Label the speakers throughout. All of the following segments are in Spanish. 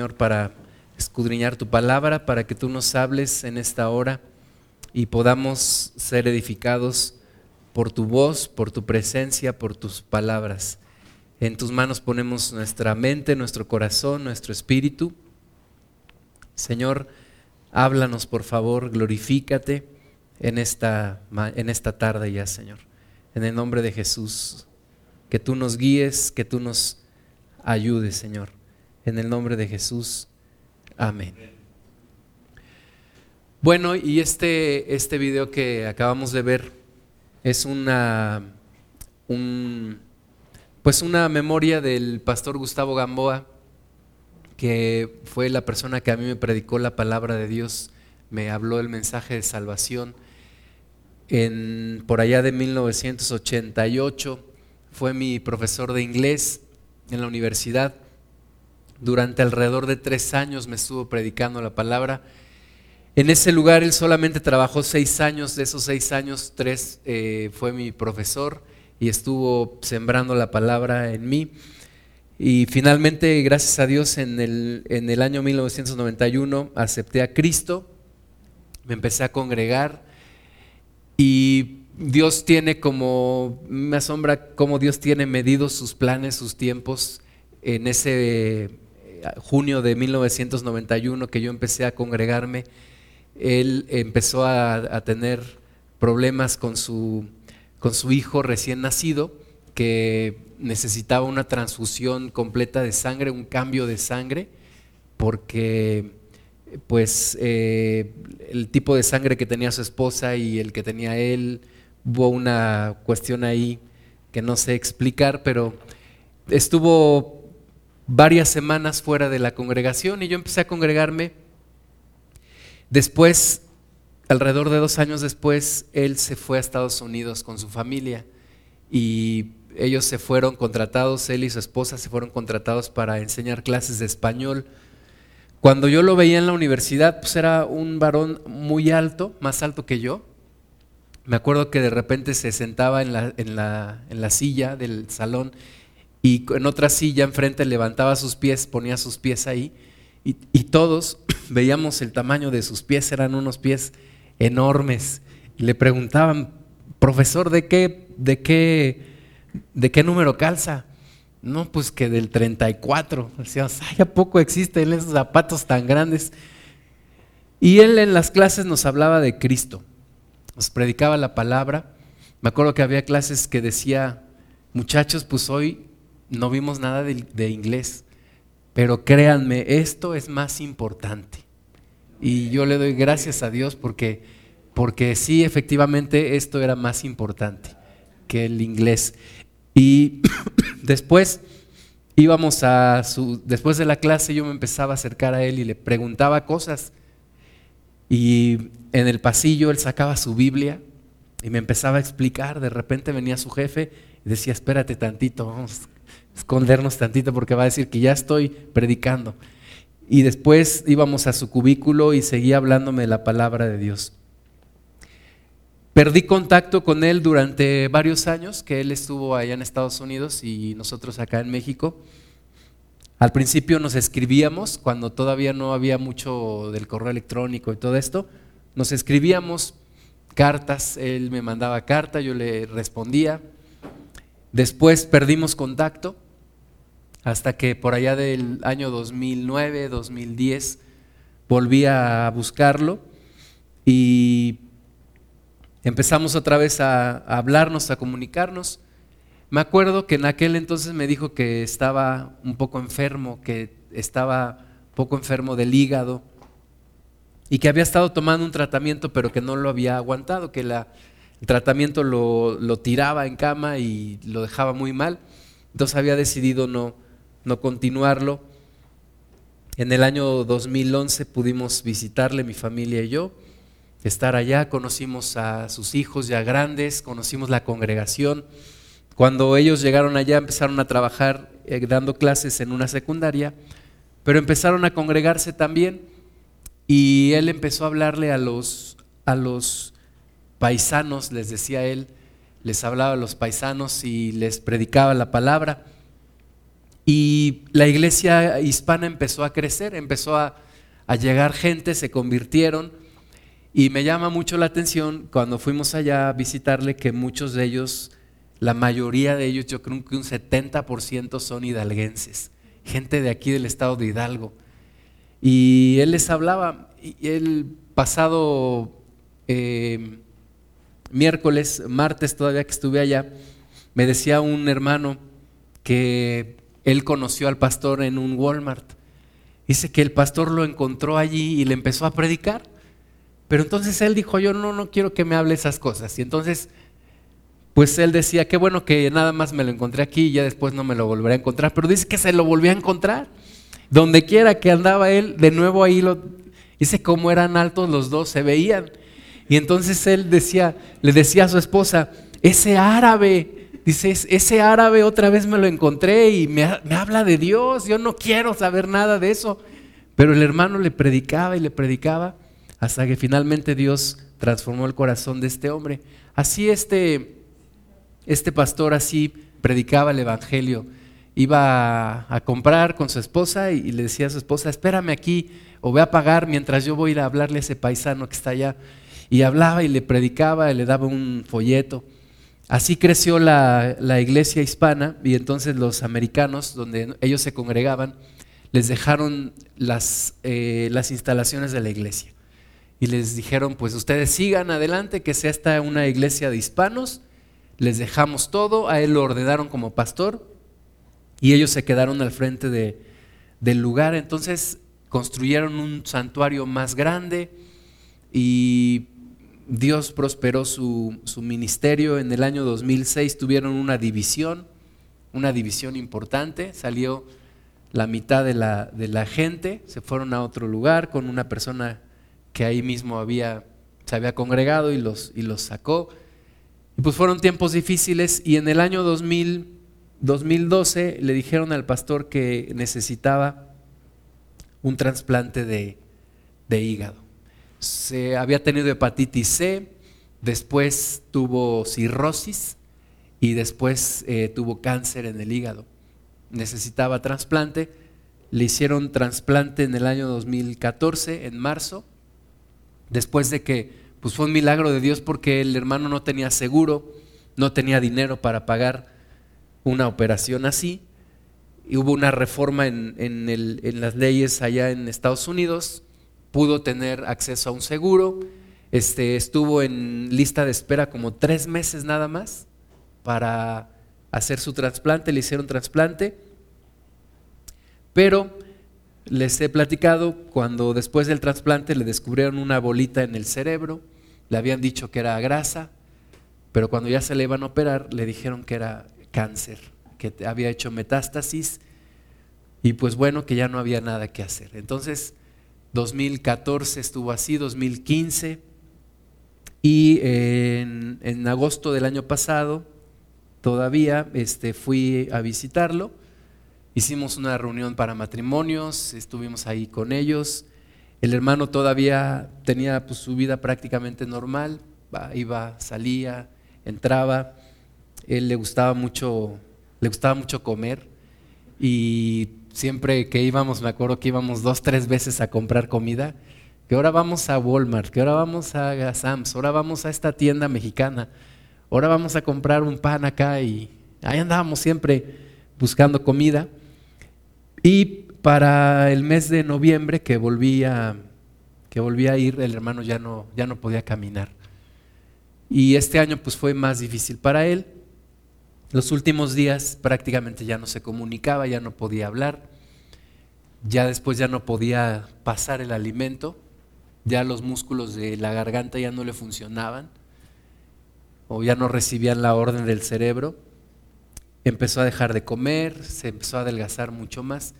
Speaker 1: Señor, para escudriñar tu palabra, para que tú nos hables en esta hora y podamos ser edificados por tu voz, por tu presencia, por tus palabras. En tus manos ponemos nuestra mente, nuestro corazón, nuestro espíritu. Señor, háblanos por favor, glorifícate en esta, en esta tarde ya, Señor. En el nombre de Jesús, que tú nos guíes, que tú nos ayudes, Señor. En el nombre de Jesús. Amén. Bueno, y este, este video que acabamos de ver es una, pues una memoria del pastor Gustavo Gamboa, que fue la persona que a mí me predicó la palabra de Dios, me habló el mensaje de salvación. En, por allá de 1988 fue mi profesor de inglés en la universidad durante alrededor de tres años me estuvo predicando la palabra. En ese lugar él solamente trabajó seis años, de esos seis años, tres eh, fue mi profesor y estuvo sembrando la palabra en mí. Y finalmente, gracias a Dios, en el, en el año 1991 acepté a Cristo, me empecé a congregar y Dios tiene como, me asombra cómo Dios tiene medidos sus planes, sus tiempos en ese junio de 1991 que yo empecé a congregarme, él empezó a, tener problemas con su, con su hijo recién nacido, que necesitaba una transfusión completa de sangre, un cambio de sangre, porque pues eh, el tipo de sangre que tenía su esposa y el que tenía él, hubo una cuestión ahí que no sé explicar, pero estuvo varias semanas fuera de la congregación y yo empecé a congregarme. Después, alrededor de dos años después, él se fue a Estados Unidos con su familia y ellos se fueron contratados, él y su esposa se fueron contratados para enseñar clases de español. Cuando yo lo veía en la universidad, pues era un varón muy alto, más alto que yo. Me acuerdo que de repente se sentaba en la, en la, en la silla del salón y en otra silla enfrente levantaba sus pies, ponía sus pies ahí y, todos veíamos el tamaño de sus pies, eran unos pies enormes. Y le preguntaban, profesor, ¿de qué, de qué, de qué número calza? No, pues que del 34. Decíamos, ay, ¿a poco existen esos zapatos tan grandes? Y él en las clases nos hablaba de Cristo, nos predicaba la palabra. Me acuerdo que había clases que decía, muchachos, pues hoy no vimos nada de, inglés, pero créanme, esto es más importante. Y yo le doy gracias a Dios porque, porque sí, efectivamente, esto era más importante que el inglés. Y después íbamos a su, después de la clase yo me empezaba a acercar a él y le preguntaba cosas. Y en el pasillo él sacaba su Biblia y me empezaba a explicar. De repente venía su jefe y decía, espérate tantito, vamos escondernos tantito porque va a decir que ya estoy predicando. Y después íbamos a su cubículo y seguía hablándome de la palabra de Dios. Perdí contacto con él durante varios años, que él estuvo allá en Estados Unidos y nosotros acá en México. Al principio nos escribíamos, cuando todavía no había mucho del correo electrónico y todo esto, nos escribíamos cartas, él me mandaba carta, yo le respondía. Después perdimos contacto hasta que por allá del año 2009, 2010, volví a buscarlo y empezamos otra vez a, hablarnos, a comunicarnos. Me acuerdo que en aquel entonces me dijo que estaba un poco enfermo, que estaba un poco enfermo del hígado y que había estado tomando un tratamiento pero que no lo había aguantado, que la, el tratamiento lo, tiraba en cama y lo dejaba muy mal. Entonces había decidido no, no continuarlo. En el año 2011 pudimos visitarle, mi familia y yo, estar allá, conocimos a sus hijos ya grandes, conocimos la congregación. Cuando ellos llegaron allá empezaron a trabajar eh, dando clases en una secundaria, pero empezaron a congregarse también y él empezó a hablarle a los, a los paisanos, les decía él, les hablaba a los paisanos y les predicaba la palabra. Y la iglesia hispana empezó a crecer, empezó a, a llegar gente, se convirtieron. Y me llama mucho la atención cuando fuimos allá a visitarle que muchos de ellos, la mayoría de ellos, yo creo que un 70% son hidalguenses, gente de aquí del estado de Hidalgo. Y él les hablaba, y el pasado eh, miércoles, martes todavía que estuve allá, me decía un hermano que él conoció al pastor en un Walmart. Dice que el pastor lo encontró allí y le empezó a predicar. Pero entonces él dijo, yo no, no quiero que me hable esas cosas. Y entonces, pues él decía, qué bueno que nada más me lo encontré aquí y ya después no me lo volveré a encontrar. Pero dice que se lo volvió a encontrar. Donde quiera que andaba él, de nuevo ahí lo... Dice cómo eran altos los dos, se veían. Y entonces él decía, le decía a su esposa, ese árabe, dice, ese árabe otra vez me lo encontré y me, me habla de Dios, yo no quiero saber nada de eso. Pero el hermano le predicaba y le predicaba hasta que finalmente Dios transformó el corazón de este hombre. Así este, este pastor así predicaba el Evangelio. Iba a, comprar con su esposa y, le decía a su esposa, espérame aquí o voy a pagar mientras yo voy a ir a hablarle a ese paisano que está allá. Y hablaba y le predicaba y le daba un folleto. Así creció la, iglesia hispana y entonces los americanos, donde ellos se congregaban, les dejaron las, eh, las instalaciones de la iglesia y les dijeron, pues ustedes sigan adelante, que sea esta una iglesia de hispanos, les dejamos todo, a él lo ordenaron como pastor y ellos se quedaron al frente de, del lugar, entonces construyeron un santuario más grande y Dios prosperó su, su, ministerio. En el año 2006 tuvieron una división, una división importante, salió la mitad de la, de la gente, se fueron a otro lugar con una persona que ahí mismo había, se había congregado y los, y los sacó. Y pues fueron tiempos difíciles y en el año 2000, 2012 le dijeron al pastor que necesitaba un trasplante de, de hígado. Se había tenido hepatitis C, después tuvo cirrosis y después eh, tuvo cáncer en el hígado. Necesitaba trasplante. Le hicieron trasplante en el año 2014, en marzo, después de que pues fue un milagro de Dios porque el hermano no tenía seguro, no tenía dinero para pagar una operación así. Y hubo una reforma en, en, las leyes allá en Estados Unidos, pudo tener acceso a un seguro, este, estuvo en lista de espera como tres meses nada más para hacer su trasplante, le hicieron trasplante, pero les he platicado cuando después del trasplante le descubrieron una bolita en el cerebro, le habían dicho que era grasa, pero cuando ya se le iban a operar le dijeron que era cáncer, que había hecho metástasis y pues bueno, que ya no había nada que hacer. Entonces, 2014 estuvo así, 2015 y en, en agosto del año pasado todavía este, fui a visitarlo Hicimos una reunión para matrimonios, estuvimos ahí con ellos. El hermano todavía tenía pues, su vida prácticamente normal, iba, salía, entraba. Él le gustaba mucho, le gustaba mucho comer y siempre que íbamos, me acuerdo que íbamos dos, tres veces a comprar comida, que ahora vamos a Walmart, que ahora vamos a Sam's, ahora vamos a esta tienda mexicana, ahora vamos a comprar un pan acá y ahí andábamos siempre buscando comida. Y para el mes de noviembre que volvía que volvía a ir, el hermano ya no, ya no podía caminar. Y este año pues fue más difícil para él. Los últimos días prácticamente ya no se comunicaba, ya no podía hablar, ya después ya no podía pasar el alimento, ya los músculos de la garganta ya no le funcionaban o ya no recibían la orden del cerebro. Empezó a dejar de comer, se empezó a adelgazar mucho más.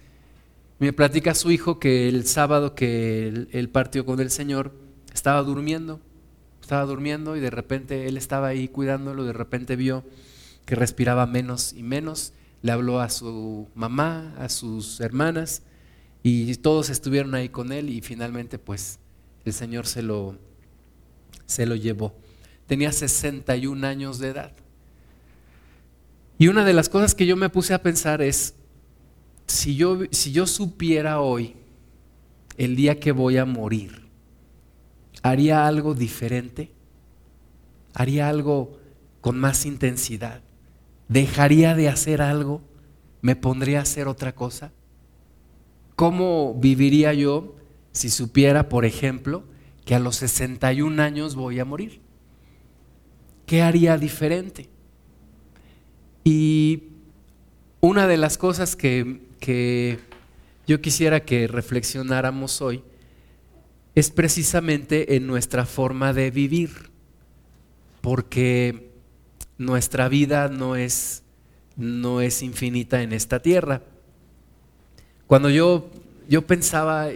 Speaker 1: Me platica su hijo que el sábado que él, partió con el Señor, estaba durmiendo, estaba durmiendo y de repente él estaba ahí cuidándolo, de repente vio que respiraba menos y menos, le habló a su mamá, a sus hermanas y todos estuvieron ahí con él y finalmente pues el Señor se lo, se lo llevó. Tenía 61 años de edad. Y una de las cosas que yo me puse a pensar es, si yo, si yo supiera hoy el día que voy a morir, ¿haría algo diferente? ¿Haría algo con más intensidad? ¿Dejaría de hacer algo? ¿Me pondría a hacer otra cosa? ¿Cómo viviría yo si supiera, por ejemplo, que a los 61 años voy a morir? ¿Qué haría diferente? Y una de las cosas que, que yo quisiera que reflexionáramos hoy es precisamente en nuestra forma de vivir, porque nuestra vida no es, no es infinita en esta tierra. Cuando yo, yo pensaba,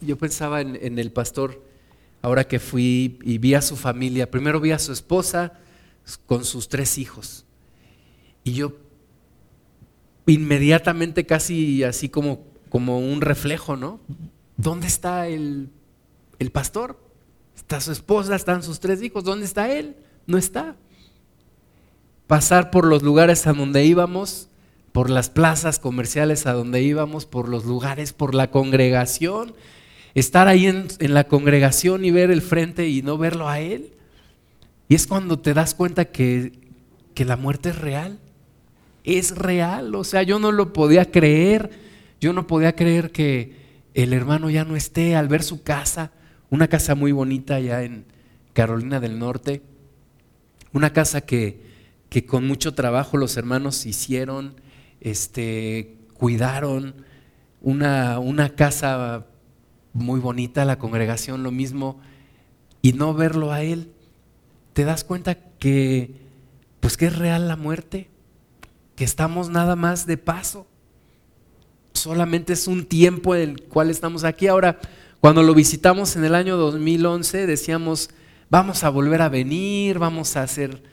Speaker 1: yo pensaba en, el pastor, ahora que fui y vi a su familia, primero vi a su esposa con sus tres hijos, y yo inmediatamente casi así como, como un reflejo, ¿no? ¿Dónde está el, el pastor? Está su esposa, están sus tres hijos, ¿dónde está él? No está pasar por los lugares a donde íbamos, por las plazas comerciales a donde íbamos, por los lugares, por la congregación, estar ahí en, la congregación y ver el frente y no verlo a Él. Y es cuando te das cuenta que, que la muerte es real. Es real. O sea, yo no lo podía creer. Yo no podía creer que el hermano ya no esté al ver su casa, una casa muy bonita allá en Carolina del Norte, una casa que que con mucho trabajo los hermanos hicieron, este, cuidaron, una, una casa muy bonita, la congregación lo mismo, y no verlo a él, te das cuenta que, pues que es real la muerte, que estamos nada más de paso. Solamente es un tiempo en el cual estamos aquí. Ahora, cuando lo visitamos en el año 2011, decíamos, vamos a volver a venir, vamos a hacer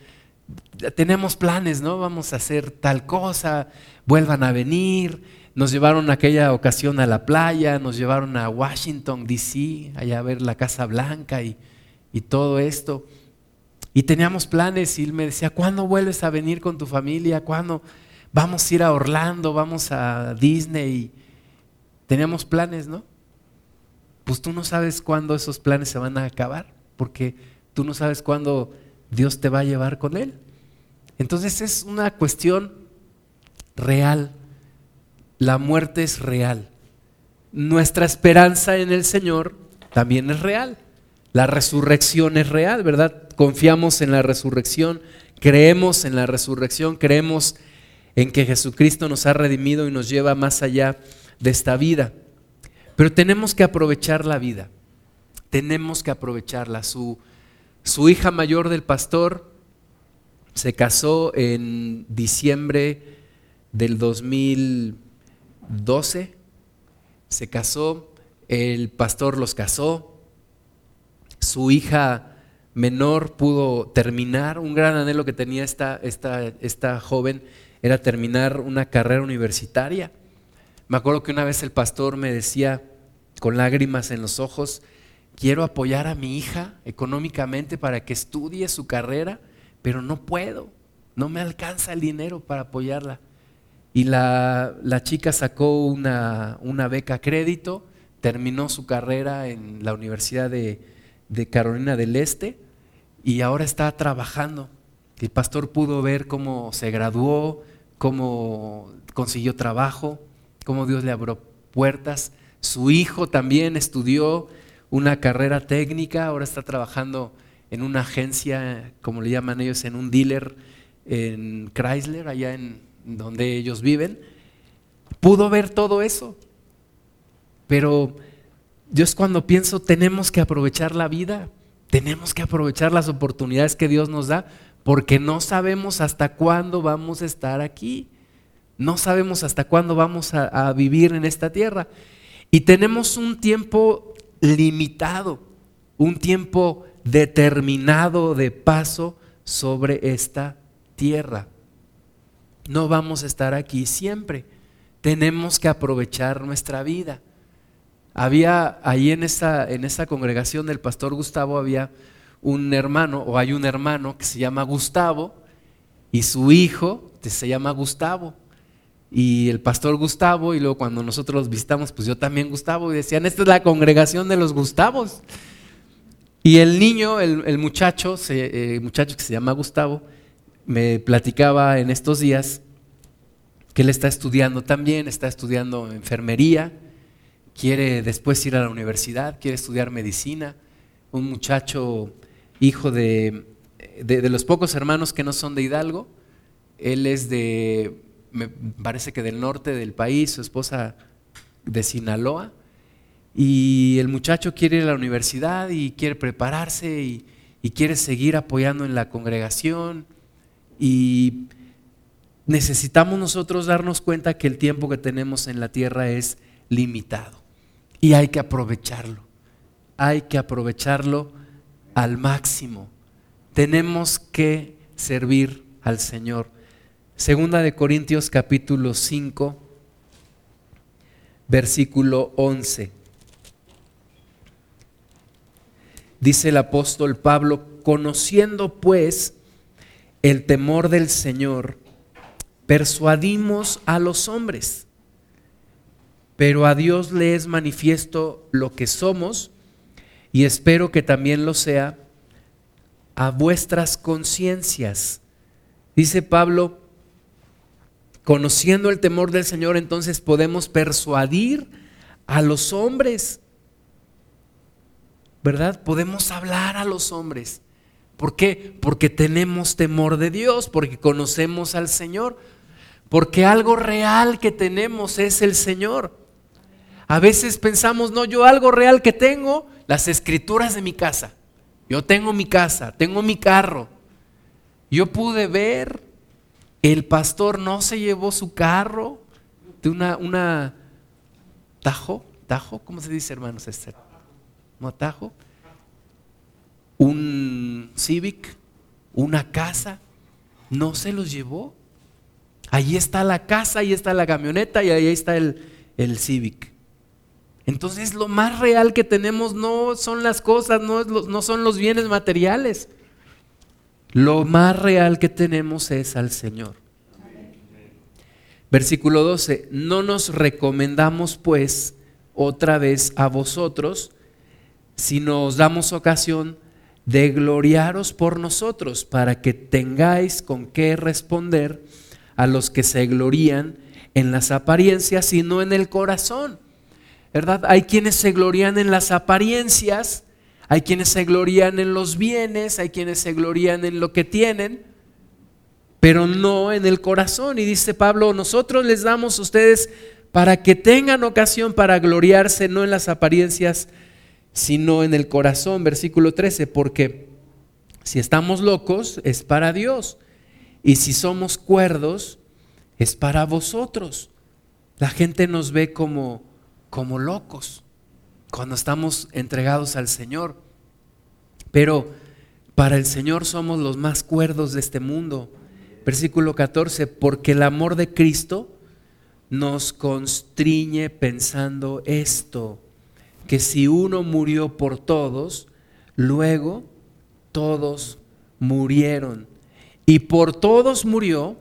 Speaker 1: tenemos planes, ¿no? Vamos a hacer tal cosa, vuelvan a venir. Nos llevaron aquella ocasión a la playa, nos llevaron a Washington, D.C., allá a ver la Casa Blanca y, y todo esto. Y teníamos planes y él me decía, ¿cuándo vuelves a venir con tu familia? ¿Cuándo vamos a ir a Orlando? ¿Vamos a Disney? Teníamos planes, ¿no? Pues tú no sabes cuándo esos planes se van a acabar, porque tú no sabes cuándo Dios te va a llevar con Él. Entonces es una cuestión real. La muerte es real. Nuestra esperanza en el Señor también es real. La resurrección es real, ¿verdad? Confiamos en la resurrección, creemos en la resurrección, creemos en que Jesucristo nos ha redimido y nos lleva más allá de esta vida. Pero tenemos que aprovechar la vida, tenemos que aprovecharla. Su, su hija mayor del pastor se casó en diciembre del 2012, se casó, el pastor los casó, su hija menor pudo terminar, un gran anhelo que tenía esta, esta, esta joven era terminar una carrera universitaria. Me acuerdo que una vez el pastor me decía con lágrimas en los ojos, quiero apoyar a mi hija económicamente para que estudie su carrera, pero no puedo, no me alcanza el dinero para apoyarla. Y la, chica sacó una, una, beca crédito, terminó su carrera en la Universidad de, de Carolina del Este y ahora está trabajando. El pastor pudo ver cómo se graduó, cómo consiguió trabajo, cómo Dios le abrió puertas. Su hijo también estudió una carrera técnica, ahora está trabajando en una agencia, como le llaman ellos, en un dealer en Chrysler, allá en donde ellos viven. Pudo ver todo eso. Pero yo es cuando pienso, tenemos que aprovechar la vida, tenemos que aprovechar las oportunidades que Dios nos da, porque no sabemos hasta cuándo vamos a estar aquí. No sabemos hasta cuándo vamos a, a vivir en esta tierra. Y tenemos un tiempo limitado, un tiempo determinado de paso sobre esta tierra. No vamos a estar aquí siempre. Tenemos que aprovechar nuestra vida. Había ahí en esa, en congregación del pastor Gustavo, había un hermano, o hay un hermano que se llama Gustavo, y su hijo se llama Gustavo. Y el pastor Gustavo, y luego cuando nosotros los visitamos, pues yo también Gustavo, y decían, esta es la congregación de los Gustavos. Y el niño, el, muchacho, eh, el muchacho que se llama Gustavo, me platicaba en estos días que él está estudiando también, está estudiando enfermería, quiere después ir a la universidad, quiere estudiar medicina, un muchacho hijo de, de los pocos hermanos que no son de Hidalgo, él es de me parece que del norte del país, su esposa de Sinaloa, y el muchacho quiere ir a la universidad y quiere prepararse y, quiere seguir apoyando en la congregación y necesitamos nosotros darnos cuenta que el tiempo que tenemos en la tierra es limitado y hay que aprovecharlo, hay que aprovecharlo al máximo. Tenemos que servir al Señor. Segunda de Corintios capítulo 5, versículo 11. Dice el apóstol Pablo, conociendo pues el temor del Señor, persuadimos a los hombres, pero a Dios le es manifiesto lo que somos y espero que también lo sea a vuestras conciencias. Dice Pablo, Conociendo el temor del Señor, entonces podemos persuadir a los hombres. ¿Verdad? Podemos hablar a los hombres. ¿Por qué? Porque tenemos temor de Dios, porque conocemos al Señor, porque algo real que tenemos es el Señor. A veces pensamos, no, yo algo real que tengo, las escrituras de mi casa. Yo tengo mi casa, tengo mi carro. Yo pude ver el pastor no se llevó su carro de una, una tajo, tajo, ¿cómo se dice hermanos Esther? ¿No tajo? Un Civic, una casa, no se los llevó. Ahí está la casa, ahí está la camioneta y ahí está el, el Civic. Entonces lo más real que tenemos no son las cosas, no, no son los bienes materiales. Lo más real que tenemos es al Señor. Versículo 12, no nos recomendamos pues otra vez a vosotros, sino os damos ocasión de gloriaros por nosotros, para que tengáis con qué responder a los que se glorían en las apariencias y no en el corazón. ¿Verdad? Hay quienes se glorían en las apariencias, hay quienes se glorían en los bienes, hay quienes se glorían en lo que tienen, pero no en el corazón. Y dice Pablo, nosotros les damos a ustedes para que tengan ocasión para gloriarse, no en las apariencias, sino en el corazón. Versículo 13, porque si estamos locos es para Dios, y si somos cuerdos es para vosotros. La gente nos ve como, como locos cuando estamos entregados al Señor. Pero para el Señor somos los más cuerdos de este mundo. Versículo 14, porque el amor de Cristo nos constriñe pensando esto, que si uno murió por todos, luego todos murieron. Y por todos murió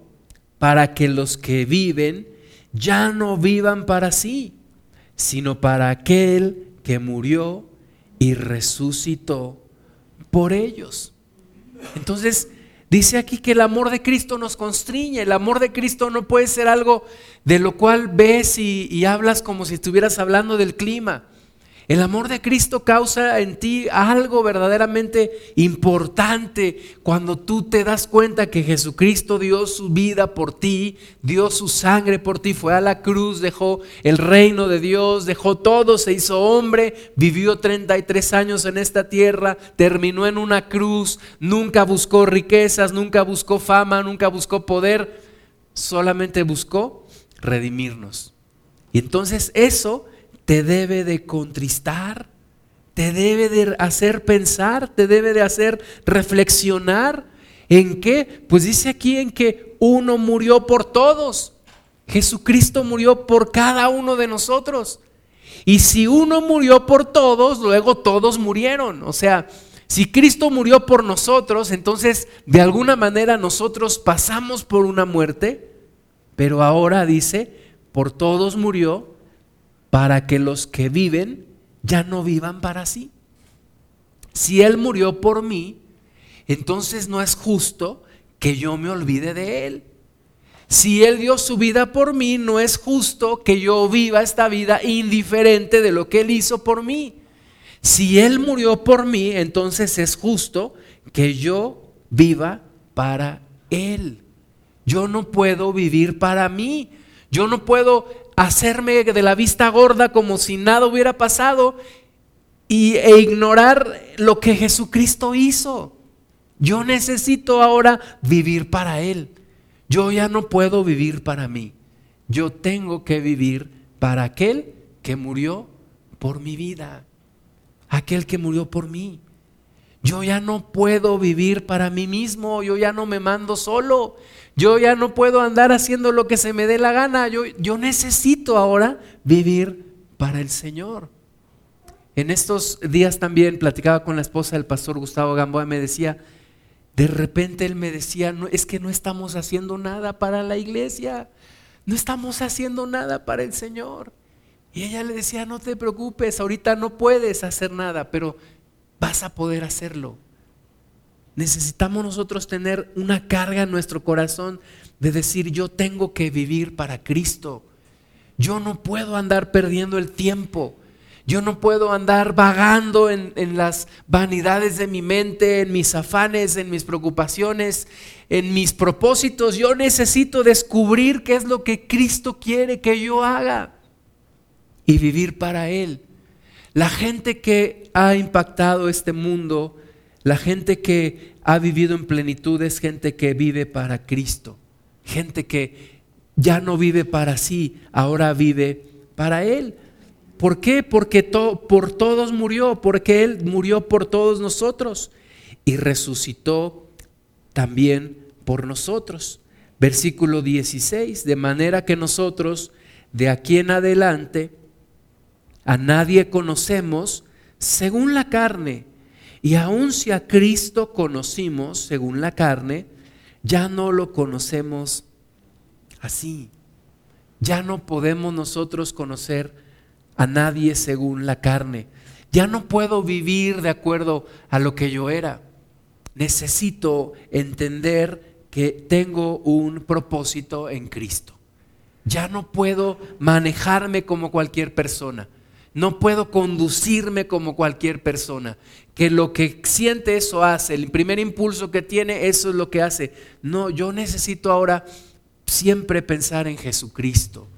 Speaker 1: para que los que viven ya no vivan para sí, sino para aquel que murió y resucitó por ellos. Entonces, dice aquí que el amor de Cristo nos constriñe. El amor de Cristo no puede ser algo de lo cual ves y, hablas como si estuvieras hablando del clima. El amor de Cristo causa en ti algo verdaderamente importante cuando tú te das cuenta que Jesucristo dio su vida por ti, dio su sangre por ti, fue a la cruz, dejó el reino de Dios, dejó todo, se hizo hombre, vivió 33 años en esta tierra, terminó en una cruz, nunca buscó riquezas, nunca buscó fama, nunca buscó poder, solamente buscó redimirnos. Y entonces eso te debe de contristar, te debe de hacer pensar, te debe de hacer reflexionar. ¿En qué? Pues dice aquí en que uno murió por todos. Jesucristo murió por cada uno de nosotros. Y si uno murió por todos, luego todos murieron. O sea, si Cristo murió por nosotros, entonces de alguna manera nosotros pasamos por una muerte, Pero ahora dice, por todos murió para que los que viven ya no vivan para sí. Si Él murió por mí, entonces no es justo que yo me olvide de Él. Si Él dio su vida por mí, no es justo que yo viva esta vida indiferente de lo que Él hizo por mí. Si Él murió por mí, entonces es justo que yo viva para Él. Yo no puedo vivir para mí. Yo no puedo hacerme de la vista gorda como si nada hubiera pasado y, e ignorar lo que Jesucristo hizo. Yo necesito ahora vivir para Él. Yo ya no puedo vivir para mí. Yo tengo que vivir para aquel que murió por mi vida. Aquel que murió por mí. Yo ya no puedo vivir para mí mismo. Yo ya no me mando solo. Yo ya no puedo andar haciendo lo que se me dé la gana. Yo, yo necesito ahora vivir para el Señor. En estos días también platicaba con la esposa del pastor Gustavo Gamboa y me decía, de repente él me decía, no, es que no estamos haciendo nada para la iglesia, no estamos haciendo nada para el Señor. Y ella le decía, no te preocupes, ahorita no puedes hacer nada, pero vas a poder hacerlo. Necesitamos nosotros tener una carga en nuestro corazón de decir, yo tengo que vivir para Cristo. Yo no puedo andar perdiendo el tiempo. Yo no puedo andar vagando en, las vanidades de mi mente, en mis afanes, en mis preocupaciones, en mis propósitos. Yo necesito descubrir qué es lo que Cristo quiere que yo haga y vivir para Él. La gente que ha impactado este mundo, la gente que ha vivido en plenitud es gente que vive para Cristo. Gente que ya no vive para sí, ahora vive para Él. ¿Por qué? Porque por todos murió, porque Él murió por todos nosotros y resucitó también por nosotros. Versículo 16, de manera que nosotros de aquí en adelante a nadie conocemos según la carne. Y aun si a Cristo conocimos según la carne, ya no lo conocemos así. Ya no podemos nosotros conocer a nadie según la carne. Ya no puedo vivir de acuerdo a lo que yo era. Necesito entender que tengo un propósito en Cristo. Ya no puedo manejarme como cualquier persona. No puedo conducirme como cualquier persona. Que lo que siente eso hace. El primer impulso que tiene, eso es lo que hace. No, yo necesito ahora siempre pensar en Jesucristo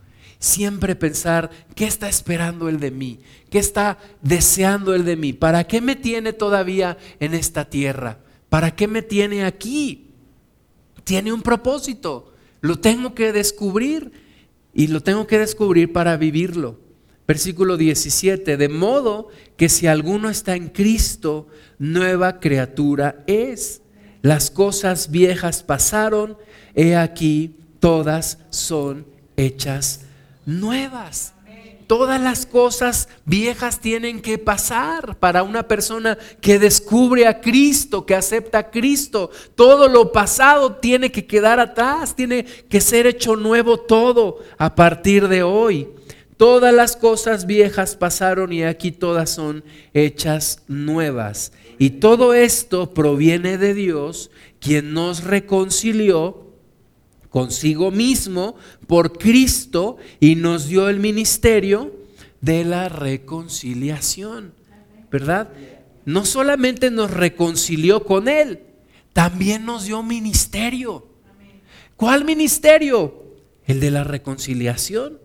Speaker 1: siempre pensar, ¿qué está esperando Él de mí? ¿Qué está deseando Él de mí? ¿Para qué me tiene todavía en esta tierra? ¿Para qué me tiene aquí? Tiene un propósito, lo tengo que descubrir y lo tengo que descubrir para vivirlo. Versículo 17, de modo que si alguno está en Cristo, nueva criatura es. Las cosas viejas pasaron, he aquí, todas son hechas nuevas. Todas las cosas viejas tienen que pasar para una persona que descubre a Cristo, que acepta a Cristo. Todo lo pasado tiene que quedar atrás, tiene que ser hecho nuevo todo a partir de hoy. Todas las cosas viejas pasaron y aquí todas son hechas nuevas. Y todo esto proviene de Dios, quien nos reconcilió consigo mismo por Cristo y nos dio el ministerio de la reconciliación, ¿verdad? No solamente nos reconcilió con Él, también nos dio ministerio. ¿Cuál ministerio? El de la reconciliación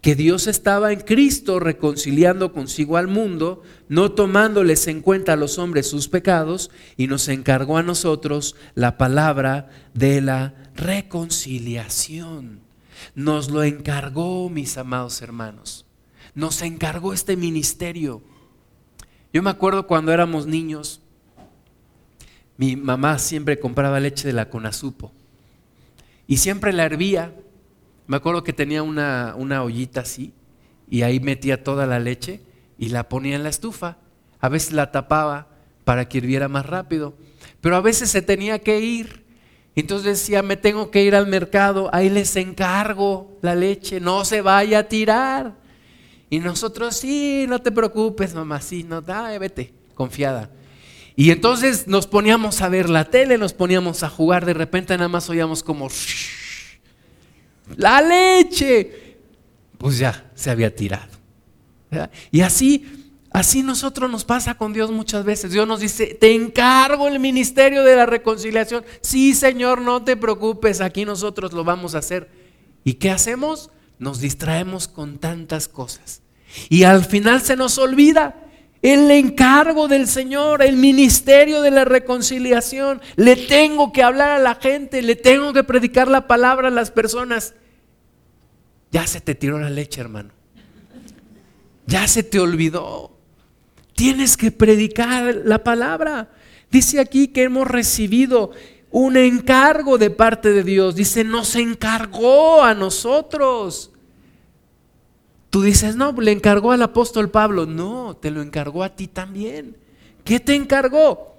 Speaker 1: que Dios estaba en Cristo reconciliando consigo al mundo, no tomándoles en cuenta a los hombres sus pecados, y nos encargó a nosotros la palabra de la reconciliación. Nos lo encargó, mis amados hermanos. Nos encargó este ministerio. Yo me acuerdo cuando éramos niños, mi mamá siempre compraba leche de la Conazupo y siempre la hervía me acuerdo que tenía una, una ollita así y ahí metía toda la leche y la ponía en la estufa. A veces la tapaba para que hirviera más rápido, pero a veces se tenía que ir. Entonces decía, me tengo que ir al mercado, ahí les encargo la leche, no se vaya a tirar. Y nosotros, sí, no te preocupes, mamá, sí, no, da, vete, confiada. Y entonces nos poníamos a ver la tele, nos poníamos a jugar, de repente nada más oíamos como, la leche. Pues ya, se había tirado. Y así Así nosotros nos pasa con Dios muchas veces. Dios nos dice, te encargo el ministerio de la reconciliación. Sí, Señor, no te preocupes, aquí nosotros lo vamos a hacer. ¿Y qué hacemos? Nos distraemos con tantas cosas. Y al final se nos olvida el encargo del Señor, el ministerio de la reconciliación. Le tengo que hablar a la gente, le tengo que predicar la palabra a las personas. Ya se te tiró la leche, hermano. Ya se te olvidó. Tienes que predicar la palabra. Dice aquí que hemos recibido un encargo de parte de Dios. Dice, nos encargó a nosotros. Tú dices, no, le encargó al apóstol Pablo. No, te lo encargó a ti también. ¿Qué te encargó?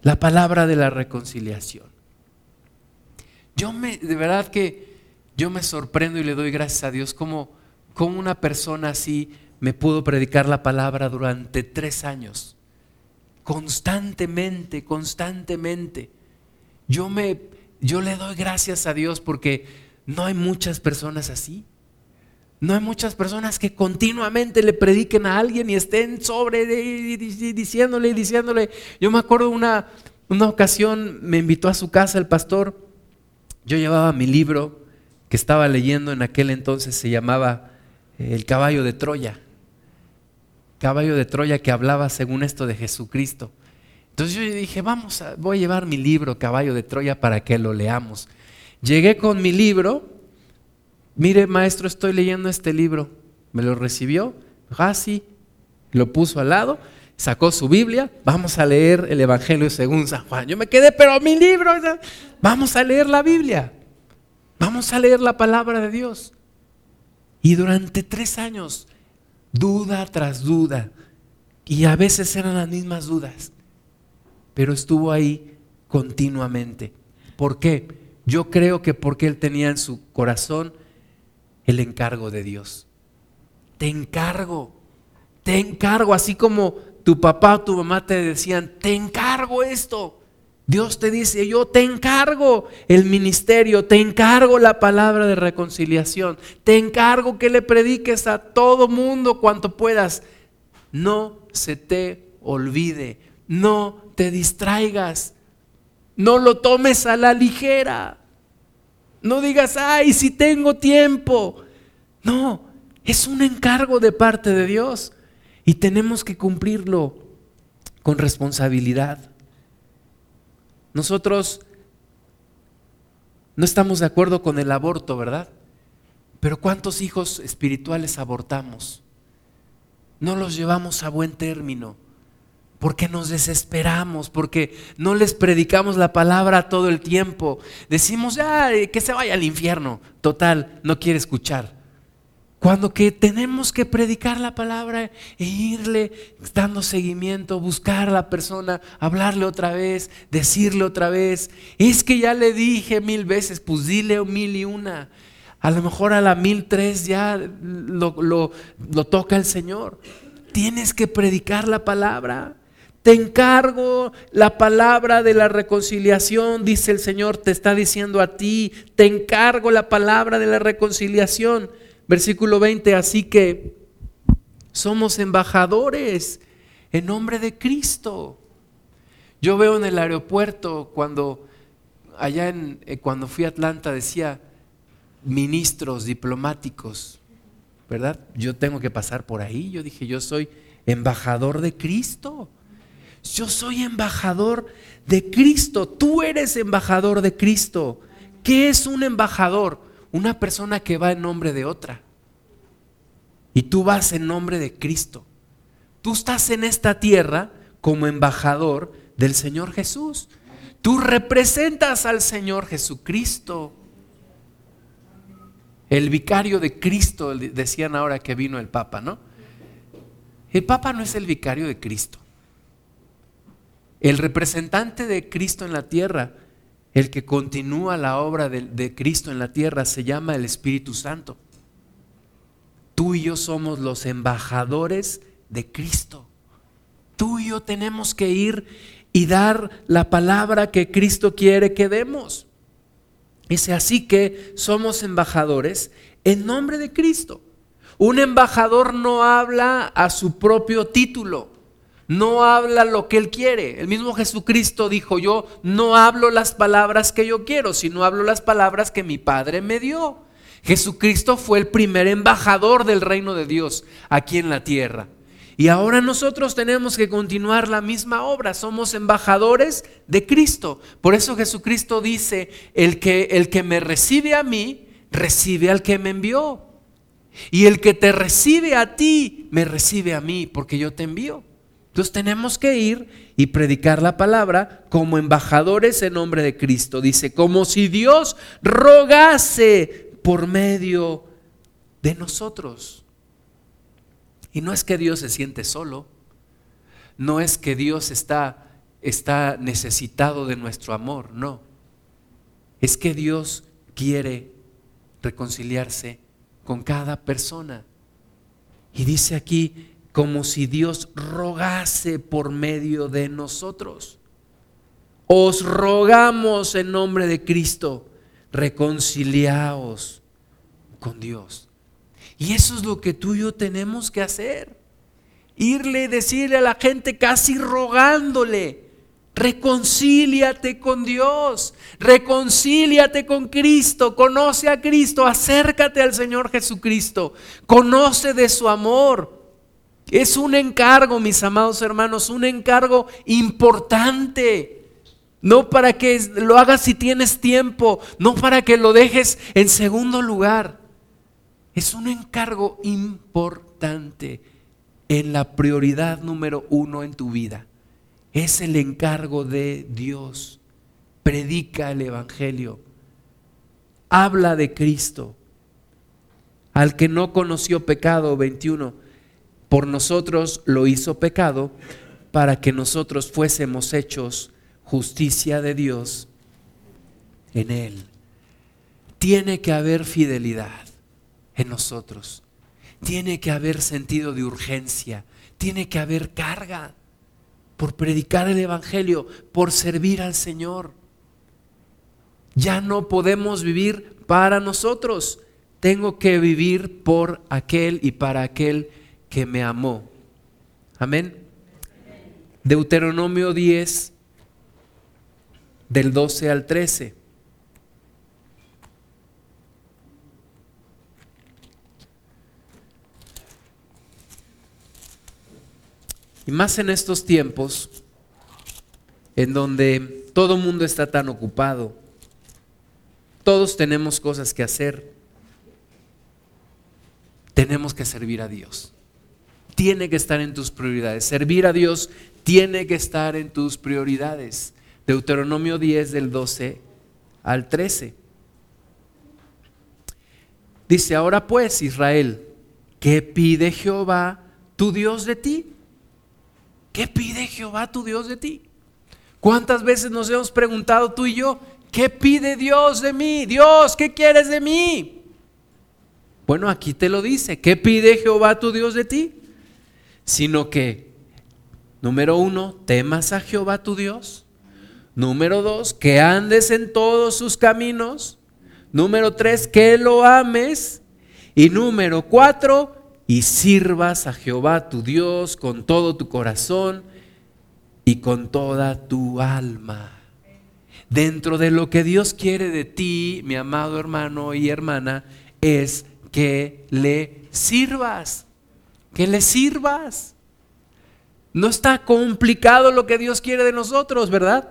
Speaker 1: La palabra de la reconciliación. Yo me, de verdad que yo me sorprendo y le doy gracias a Dios como, como una persona así me pudo predicar la palabra durante tres años. Constantemente, constantemente. Yo, me, yo le doy gracias a Dios porque no hay muchas personas así. No hay muchas personas que continuamente le prediquen a alguien y estén sobre diciéndole y diciéndole. Yo me acuerdo una, una ocasión, me invitó a su casa el pastor. Yo llevaba mi libro que estaba leyendo en aquel entonces, se llamaba El caballo de Troya caballo de Troya que hablaba según esto de Jesucristo. Entonces yo dije, vamos, voy a llevar mi libro, Caballo de Troya, para que lo leamos. Llegué con mi libro, mire maestro, estoy leyendo este libro. Me lo recibió, ah, lo puso al lado, sacó su Biblia, vamos a leer el Evangelio según San Juan. Yo me quedé, pero mi libro, vamos a leer la Biblia, vamos a leer la palabra de Dios. Y durante tres años duda tras duda. Y a veces eran las mismas dudas, pero estuvo ahí continuamente. ¿Por qué? Yo creo que porque él tenía en su corazón el encargo de Dios. Te encargo, te encargo, así como tu papá o tu mamá te decían, te encargo esto. Dios te dice, yo te encargo el ministerio, te encargo la palabra de reconciliación, te encargo que le prediques a todo mundo cuanto puedas. No se te olvide, no te distraigas, no lo tomes a la ligera. No digas, ay, si tengo tiempo. No, es un encargo de parte de Dios y tenemos que cumplirlo con responsabilidad. Nosotros no estamos de acuerdo con el aborto, ¿verdad? Pero ¿cuántos hijos espirituales abortamos? No los llevamos a buen término porque nos desesperamos, porque no les predicamos la palabra todo el tiempo. Decimos, ah, que se vaya al infierno. Total, no quiere escuchar. Cuando que tenemos que predicar la palabra e irle dando seguimiento, buscar a la persona, hablarle otra vez, decirle otra vez. Es que ya le dije mil veces, pues dile mil y una. A lo mejor a la mil tres ya lo, lo toca el Señor. Tienes que predicar la palabra. Te encargo la palabra de la reconciliación, dice el Señor, te está diciendo a ti, te encargo la palabra de la reconciliación. Versículo 20, así que somos embajadores en nombre de Cristo. Yo veo en el aeropuerto cuando allá en eh, cuando fui a Atlanta decía ministros diplomáticos, ¿verdad? Yo tengo que pasar por ahí. Yo dije, yo soy embajador de Cristo. Yo soy embajador de Cristo. Tú eres embajador de Cristo. ¿Qué es un embajador? una persona que va en nombre de otra. Y tú vas en nombre de Cristo. Tú estás en esta tierra como embajador del Señor Jesús. Tú representas al Señor Jesucristo. El vicario de Cristo, decían ahora que vino el Papa, ¿no? El Papa no es el vicario de Cristo. El representante de Cristo en la tierra el que continúa la obra de, Cristo en la tierra, se llama el Espíritu Santo. Tú y yo somos los embajadores de Cristo. Tú y yo tenemos que ir y dar la palabra que Cristo quiere que demos. Dice así que somos embajadores en nombre de Cristo. Un embajador no habla a su propio título, no habla lo que él quiere. El mismo Jesucristo dijo, yo no hablo las palabras que yo quiero, sino hablo las palabras que mi Padre me dio. Jesucristo fue el primer embajador del reino de Dios aquí en la tierra. Y ahora nosotros tenemos que continuar la misma obra, somos embajadores de Cristo. Por eso Jesucristo dice, el que, el que me recibe a mí, recibe al que me envió. Y el que te recibe a ti, me recibe a mí, porque yo te envío. Entonces tenemos que ir y predicar la palabra como embajadores en nombre de Cristo. Dice, como si Dios rogase por medio de nosotros. Y no es que Dios se siente solo, no es que Dios está, está necesitado de nuestro amor, no. Es que Dios quiere reconciliarse con cada persona. Y dice aquí, como si Dios rogase por medio de nosotros. Os rogamos en nombre de Cristo, reconciliaos con Dios. Y eso es lo que tú y yo tenemos que hacer. Irle y decirle a la gente casi rogándole, reconcíliate con Dios, reconcíliate con Cristo, conoce a Cristo, acércate al Señor Jesucristo, conoce de su amor. Es un encargo, mis amados hermanos, un encargo importante. No para que lo hagas si tienes tiempo, no para que lo dejes en segundo lugar. Es un encargo importante en la prioridad número uno en tu vida. Es el encargo de Dios. Predica el Evangelio. Habla de Cristo. Al que no conoció pecado, 21, por nosotros lo hizo pecado para que nosotros fuésemos hechos justicia de Dios en Él. Tiene que haber fidelidad en nosotros. Tiene que haber sentido de urgencia. Tiene que haber carga por predicar el Evangelio, por servir al Señor. Ya no podemos vivir para nosotros. Tengo que vivir por aquel y para aquel que me amó. Amén. Deuteronomio 10, del 12 al 13. Y más en estos tiempos en donde todo mundo está tan ocupado, todos tenemos cosas que hacer, tenemos que servir a Dios. Tiene que estar en tus prioridades. Servir a Dios tiene que estar en tus prioridades. Deuteronomio 10 del 12 al 13. Dice, ahora pues Israel, ¿qué pide Jehová tu Dios de ti? ¿Qué pide Jehová tu Dios de ti? ¿Cuántas veces nos hemos preguntado tú y yo, ¿qué pide Dios de mí? Dios, ¿qué quieres de mí? Bueno, aquí te lo dice, ¿qué pide Jehová tu Dios de ti? Sino que, número uno, temas a Jehová tu Dios. Número dos, que andes en todos sus caminos. Número tres, que lo ames. Y número cuatro, y sirvas a Jehová tu Dios con todo tu corazón y con toda tu alma. Dentro de lo que Dios quiere de ti, mi amado hermano y hermana, es que le sirvas, que le sirvas. No está complicado lo que Dios quiere de nosotros, ¿verdad?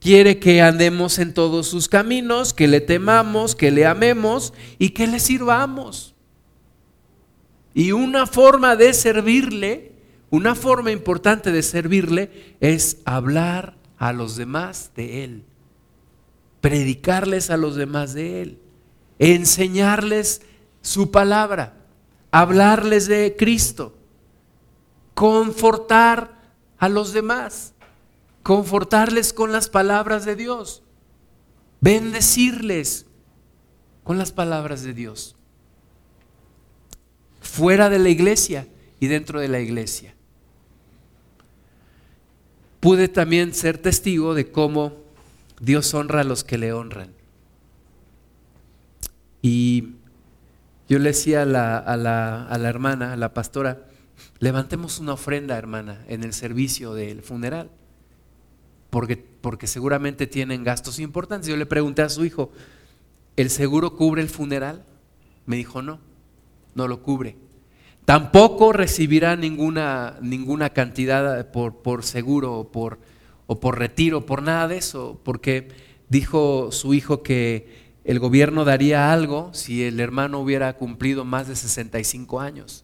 Speaker 1: Quiere que andemos en todos sus caminos, que le temamos, que le amemos y que le sirvamos. Y una forma de servirle, una forma importante de servirle es hablar a los demás de Él, predicarles a los demás de Él, enseñarles su palabra, hablarles de Cristo, confortar a los demás, confortarles con las palabras de Dios. bendecirles con las palabras de Dios, fuera de la iglesia y dentro de la iglesia. Pude también ser testigo de cómo Dios honra a los que le honran. Y yo le decía a la, a la, hermana, a la pastora, levantemos una ofrenda, hermana, en el servicio del funeral, porque, porque seguramente tienen gastos importantes. Yo le pregunté a su hijo, ¿el seguro cubre el funeral? Me dijo, no, no lo cubre. Tampoco recibirá ninguna, ninguna cantidad por, por seguro o por, o por retiro, por nada de eso, porque dijo su hijo que el gobierno daría algo si el hermano hubiera cumplido más de 65 años.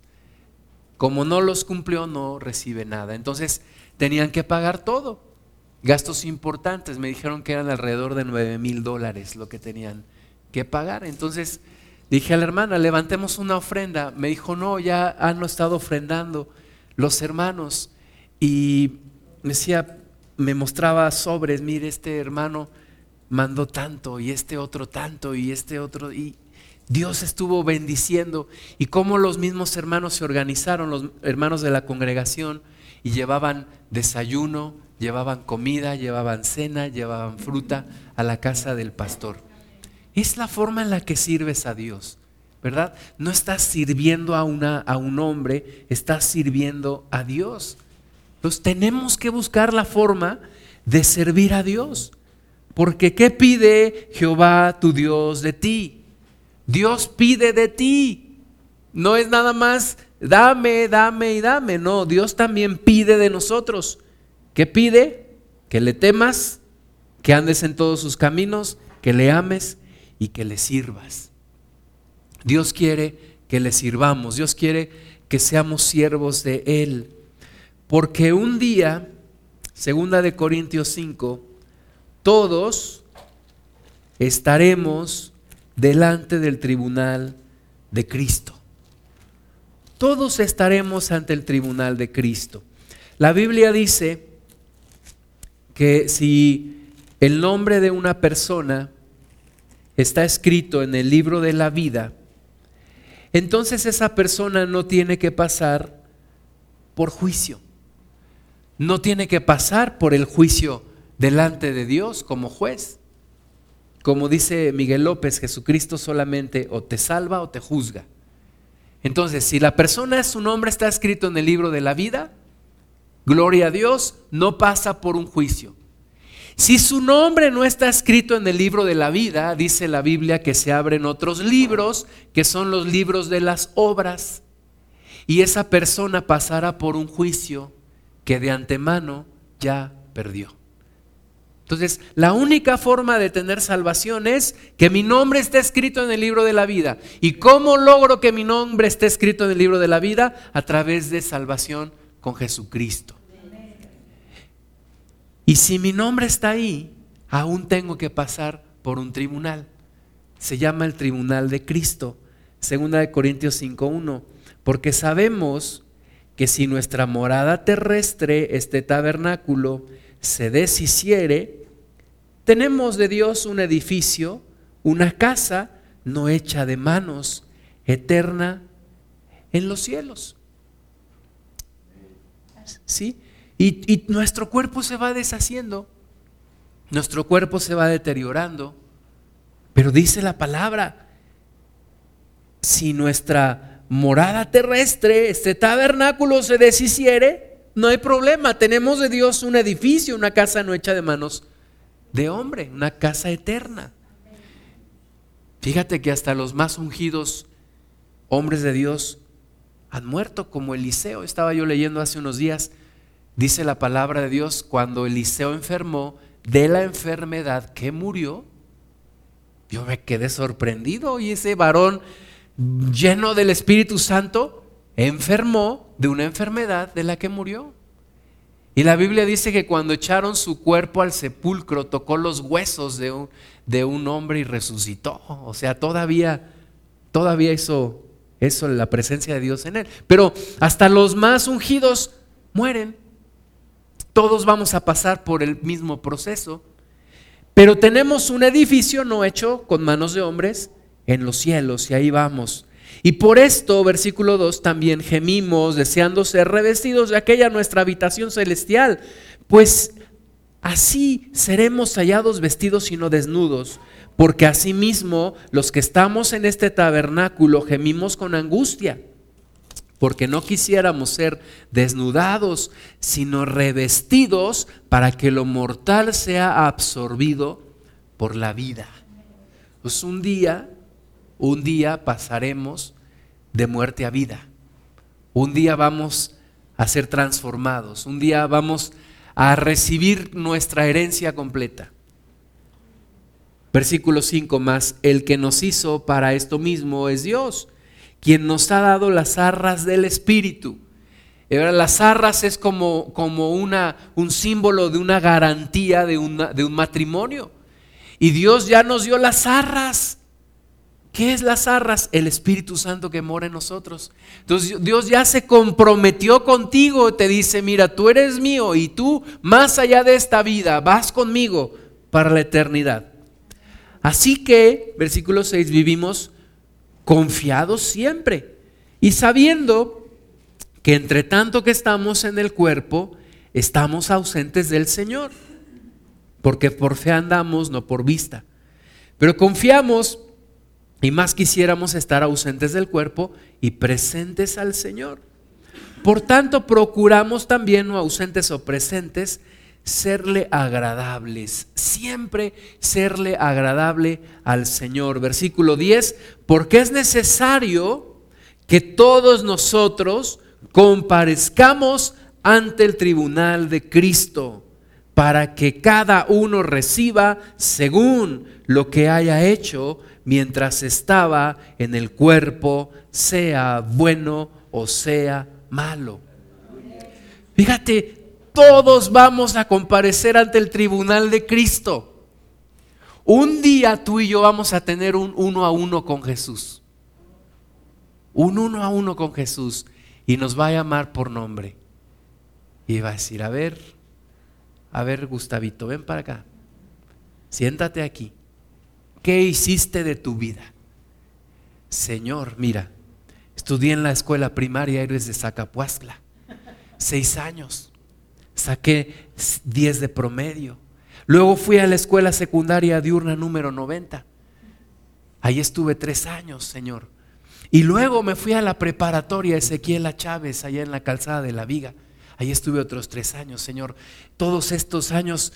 Speaker 1: Como no los cumplió, no recibe nada. Entonces tenían que pagar todo. Gastos importantes. Me dijeron que eran alrededor de 9 mil dólares lo que tenían que pagar. Entonces dije a la hermana, levantemos una ofrenda. Me dijo, no, ya han estado ofrendando los hermanos. Y me decía, me mostraba sobres, mire, este hermano mandó tanto y este otro tanto y este otro y Dios estuvo bendiciendo y cómo los mismos hermanos se organizaron, los hermanos de la congregación y llevaban desayuno, llevaban comida, llevaban cena, llevaban fruta a la casa del pastor. Es la forma en la que sirves a Dios, ¿verdad? No estás sirviendo a, una, a un hombre, estás sirviendo a Dios. Entonces tenemos que buscar la forma de servir a Dios. Porque ¿qué pide Jehová tu Dios de ti? Dios pide de ti. No es nada más dame, dame y dame. No, Dios también pide de nosotros. ¿Qué pide? Que le temas, que andes en todos sus caminos, que le ames y que le sirvas. Dios quiere que le sirvamos. Dios quiere que seamos siervos de Él. Porque un día, segunda de Corintios 5, todos estaremos delante del tribunal de Cristo. Todos estaremos ante el tribunal de Cristo. La Biblia dice que si el nombre de una persona está escrito en el libro de la vida, entonces esa persona no tiene que pasar por juicio. No tiene que pasar por el juicio delante de Dios como juez. Como dice Miguel López, Jesucristo solamente o te salva o te juzga. Entonces, si la persona, su nombre está escrito en el libro de la vida, gloria a Dios, no pasa por un juicio. Si su nombre no está escrito en el libro de la vida, dice la Biblia que se abren otros libros, que son los libros de las obras, y esa persona pasará por un juicio que de antemano ya perdió. Entonces, la única forma de tener salvación es que mi nombre esté escrito en el libro de la vida. ¿Y cómo logro que mi nombre esté escrito en el libro de la vida? A través de salvación con Jesucristo. Y si mi nombre está ahí, aún tengo que pasar por un tribunal. Se llama el tribunal de Cristo. Segunda de Corintios 5.1. Porque sabemos que si nuestra morada terrestre, este tabernáculo, se deshiciere, tenemos de Dios un edificio, una casa no hecha de manos, eterna en los cielos. ¿Sí? Y, nuestro cuerpo se va deshaciendo, nuestro cuerpo se va deteriorando, pero dice la palabra, si nuestra morada terrestre, este tabernáculo se deshiciere, no hay problema, tenemos de Dios un edificio, una casa no hecha de manos de hombre, una casa eterna. Fíjate que hasta los más ungidos hombres de Dios han muerto, como Eliseo. Estaba yo leyendo hace unos días, dice la palabra de Dios, cuando Eliseo enfermó de la enfermedad que murió, yo me quedé sorprendido y ese varón lleno del Espíritu Santo enfermó de una enfermedad de la que murió. Y la Biblia dice que cuando echaron su cuerpo al sepulcro, tocó los huesos de un, de un hombre y resucitó. O sea, todavía, todavía hizo eso la presencia de Dios en él. Pero hasta los más ungidos mueren. Todos vamos a pasar por el mismo proceso. Pero tenemos un edificio no hecho con manos de hombres en los cielos y ahí vamos. Y por esto, versículo 2, también gemimos deseando ser revestidos de aquella nuestra habitación celestial, pues así seremos hallados vestidos y no desnudos, porque asimismo los que estamos en este tabernáculo gemimos con angustia, porque no quisiéramos ser desnudados, sino revestidos para que lo mortal sea absorbido por la vida. Pues un día un día pasaremos de muerte a vida. Un día vamos a ser transformados. Un día vamos a recibir nuestra herencia completa. Versículo 5 más, el que nos hizo para esto mismo es Dios, quien nos ha dado las arras del Espíritu. Las arras es como, como una, un símbolo de una garantía de, de un matrimonio. Y Dios ya nos dio las arras. ¿Qué es las arras? El Espíritu Santo que mora en nosotros. Entonces Dios ya se comprometió contigo, te dice, mira, tú eres mío y tú más allá de esta vida vas conmigo para la eternidad. Así que, versículo 6, vivimos confiados siempre y sabiendo que entre tanto que estamos en el cuerpo, estamos ausentes del Señor, porque por fe andamos, no por vista. Pero confiamos y más quisiéramos estar ausentes del cuerpo y presentes al Señor. Por tanto, procuramos también, no ausentes o presentes, serle agradables, siempre serle agradable al Señor. Versículo 10, porque es necesario que todos nosotros comparezcamos ante el tribunal de Cristo, para que cada uno reciba según lo que haya hecho mientras estaba en el cuerpo, sea bueno o sea malo. Fíjate, todos vamos a comparecer ante el tribunal de Cristo. Un día tú y yo vamos a tener un uno a uno con Jesús. Un uno a uno con Jesús. Y nos va a llamar por nombre. Y va a decir, a ver, a ver, Gustavito, ven para acá. Siéntate aquí. ¿Qué hiciste de tu vida? Señor, mira, estudié en la escuela primaria Héroes de Zacapuazcla, seis años, saqué diez de promedio. Luego fui a la escuela secundaria diurna número 90. Ahí estuve tres años, Señor. Y luego me fui a la preparatoria Ezequiel Chávez, allá en la calzada de la Viga. Ahí estuve otros tres años, Señor. Todos estos años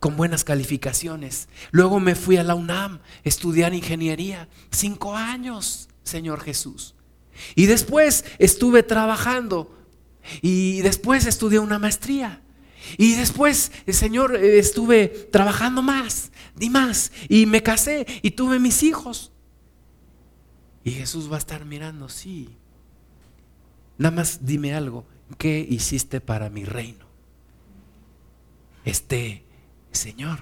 Speaker 1: con buenas calificaciones. Luego me fui a la UNAM, estudiar ingeniería. Cinco años, Señor Jesús. Y después estuve trabajando. Y después estudié una maestría. Y después, el Señor, eh, estuve trabajando más y más. Y me casé y tuve mis hijos. Y Jesús va a estar mirando, sí. Nada más dime algo. ¿Qué hiciste para mi reino? Este Señor,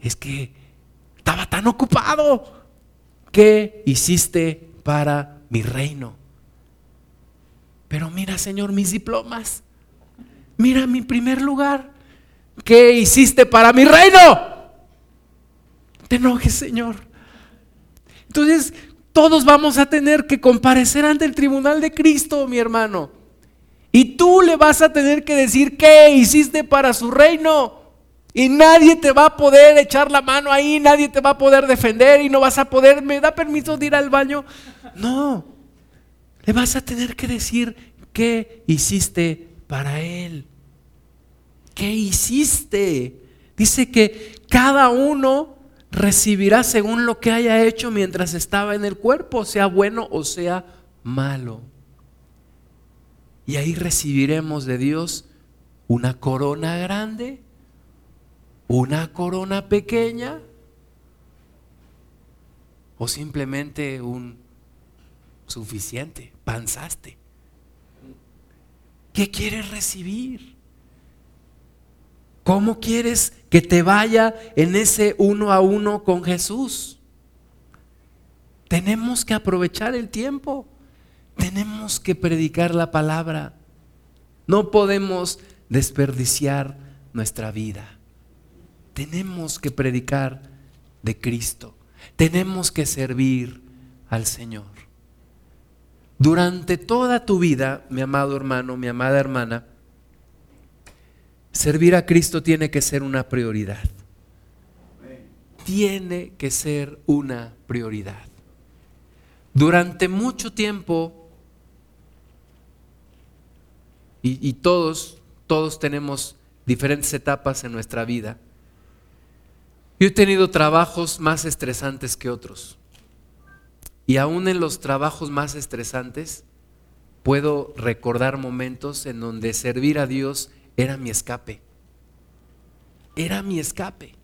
Speaker 1: es que estaba tan ocupado. ¿Qué hiciste para mi reino? Pero mira, Señor, mis diplomas. Mira mi primer lugar. ¿Qué hiciste para mi reino? Te enojes, Señor. Entonces, todos vamos a tener que comparecer ante el tribunal de Cristo, mi hermano. Y tú le vas a tener que decir qué hiciste para su reino. Y nadie te va a poder echar la mano ahí, nadie te va a poder defender y no vas a poder, ¿me da permiso de ir al baño? No, le vas a tener que decir qué hiciste para Él. ¿Qué hiciste? Dice que cada uno recibirá según lo que haya hecho mientras estaba en el cuerpo, sea bueno o sea malo. Y ahí recibiremos de Dios una corona grande una corona pequeña o simplemente un suficiente, panzaste. ¿Qué quieres recibir? ¿Cómo quieres que te vaya en ese uno a uno con Jesús? Tenemos que aprovechar el tiempo. Tenemos que predicar la palabra. No podemos desperdiciar nuestra vida. Tenemos que predicar de Cristo. Tenemos que servir al Señor. Durante toda tu vida, mi amado hermano, mi amada hermana, servir a Cristo tiene que ser una prioridad. Tiene que ser una prioridad. Durante mucho tiempo, y, todos, todos tenemos diferentes etapas en nuestra vida, yo he tenido trabajos más estresantes que otros. Y aún en los trabajos más estresantes, puedo recordar momentos en donde servir a Dios era mi escape. Era mi escape.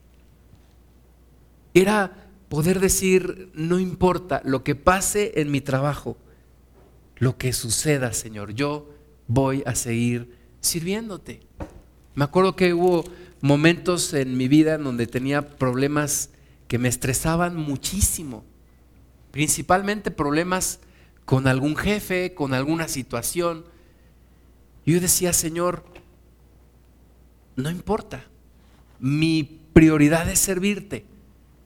Speaker 1: Era poder decir, no importa lo que pase en mi trabajo, lo que suceda, Señor, yo voy a seguir sirviéndote. Me acuerdo que hubo momentos en mi vida en donde tenía problemas que me estresaban muchísimo, principalmente problemas con algún jefe, con alguna situación. Yo decía, Señor, no importa, mi prioridad es servirte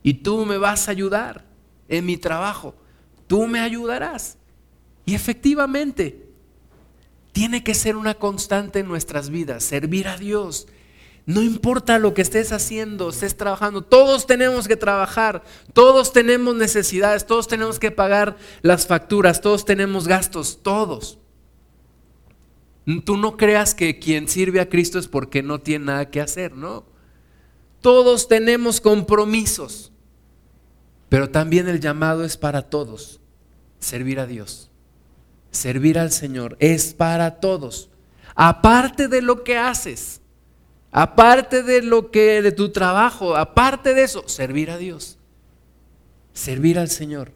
Speaker 1: y tú me vas a ayudar en mi trabajo, tú me ayudarás. Y efectivamente, tiene que ser una constante en nuestras vidas, servir a Dios, no importa lo que estés haciendo, estés trabajando, todos tenemos que trabajar, todos tenemos necesidades, todos tenemos que pagar las facturas, todos tenemos gastos, todos. Tú no creas que quien sirve a Cristo es porque no tiene nada que hacer, ¿no? Todos tenemos compromisos, pero también el llamado es para todos, servir a Dios, servir al Señor, es para todos, aparte de lo que haces aparte de lo que de tu trabajo, aparte de eso, servir a Dios. Servir al Señor.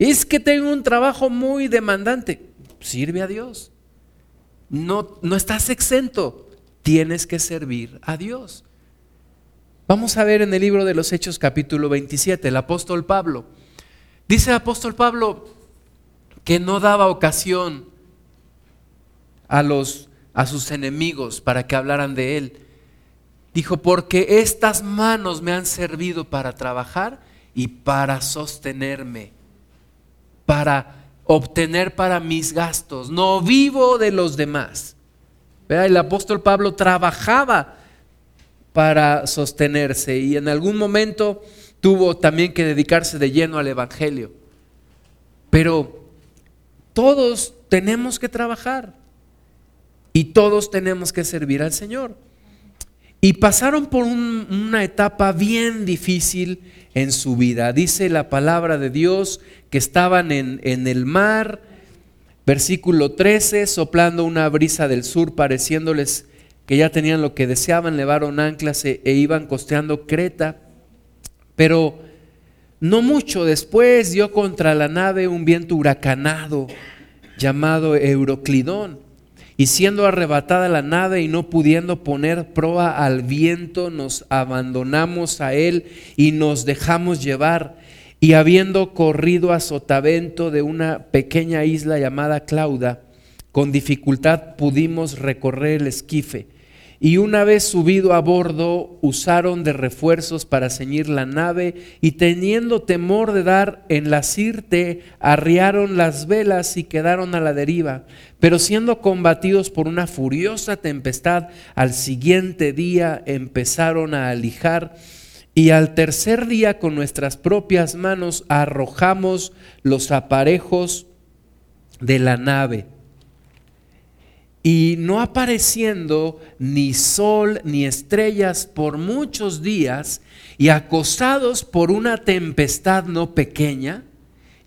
Speaker 1: Es que tengo un trabajo muy demandante. Sirve a Dios. No, no estás exento. Tienes que servir a Dios. Vamos a ver en el libro de los Hechos capítulo 27, el apóstol Pablo. Dice el apóstol Pablo que no daba ocasión a los a sus enemigos para que hablaran de él. Dijo, porque estas manos me han servido para trabajar y para sostenerme, para obtener para mis gastos. No vivo de los demás. El apóstol Pablo trabajaba para sostenerse y en algún momento tuvo también que dedicarse de lleno al Evangelio. Pero todos tenemos que trabajar. Y todos tenemos que servir al Señor. Y pasaron por una etapa bien difícil en su vida. Dice la palabra de Dios que estaban en, el mar, versículo 13, soplando una brisa del sur, pareciéndoles que ya tenían lo que deseaban, levaron anclas e, e iban costeando Creta. Pero no mucho después dio contra la nave un viento huracanado llamado Euroclidón y siendo arrebatada la nave y no pudiendo poner proa al viento, nos abandonamos a él y nos dejamos llevar. Y habiendo corrido a sotavento de una pequeña isla llamada Clauda, con dificultad pudimos recorrer el esquife y una vez subido a bordo, usaron de refuerzos para ceñir la nave y teniendo temor de dar en la sirte, arriaron las velas y quedaron a la deriva. Pero siendo combatidos por una furiosa tempestad, al siguiente día empezaron a alijar y al tercer día con nuestras propias manos arrojamos los aparejos de la nave y no apareciendo ni sol ni estrellas por muchos días y acosados por una tempestad no pequeña,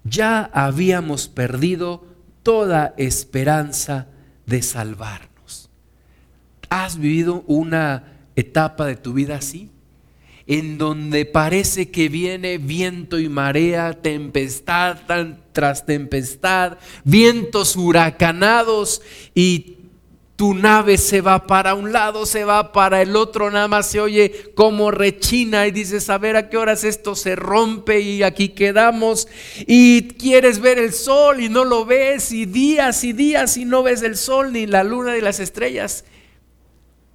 Speaker 1: ya habíamos perdido toda esperanza de salvarnos. ¿Has vivido una etapa de tu vida así? En donde parece que viene viento y marea, tempestad tras tempestad, vientos huracanados y tu nave se va para un lado, se va para el otro, nada más se oye como rechina y dices, a ver a qué horas esto se rompe y aquí quedamos. Y quieres ver el sol y no lo ves y días y días y no ves el sol ni la luna ni las estrellas.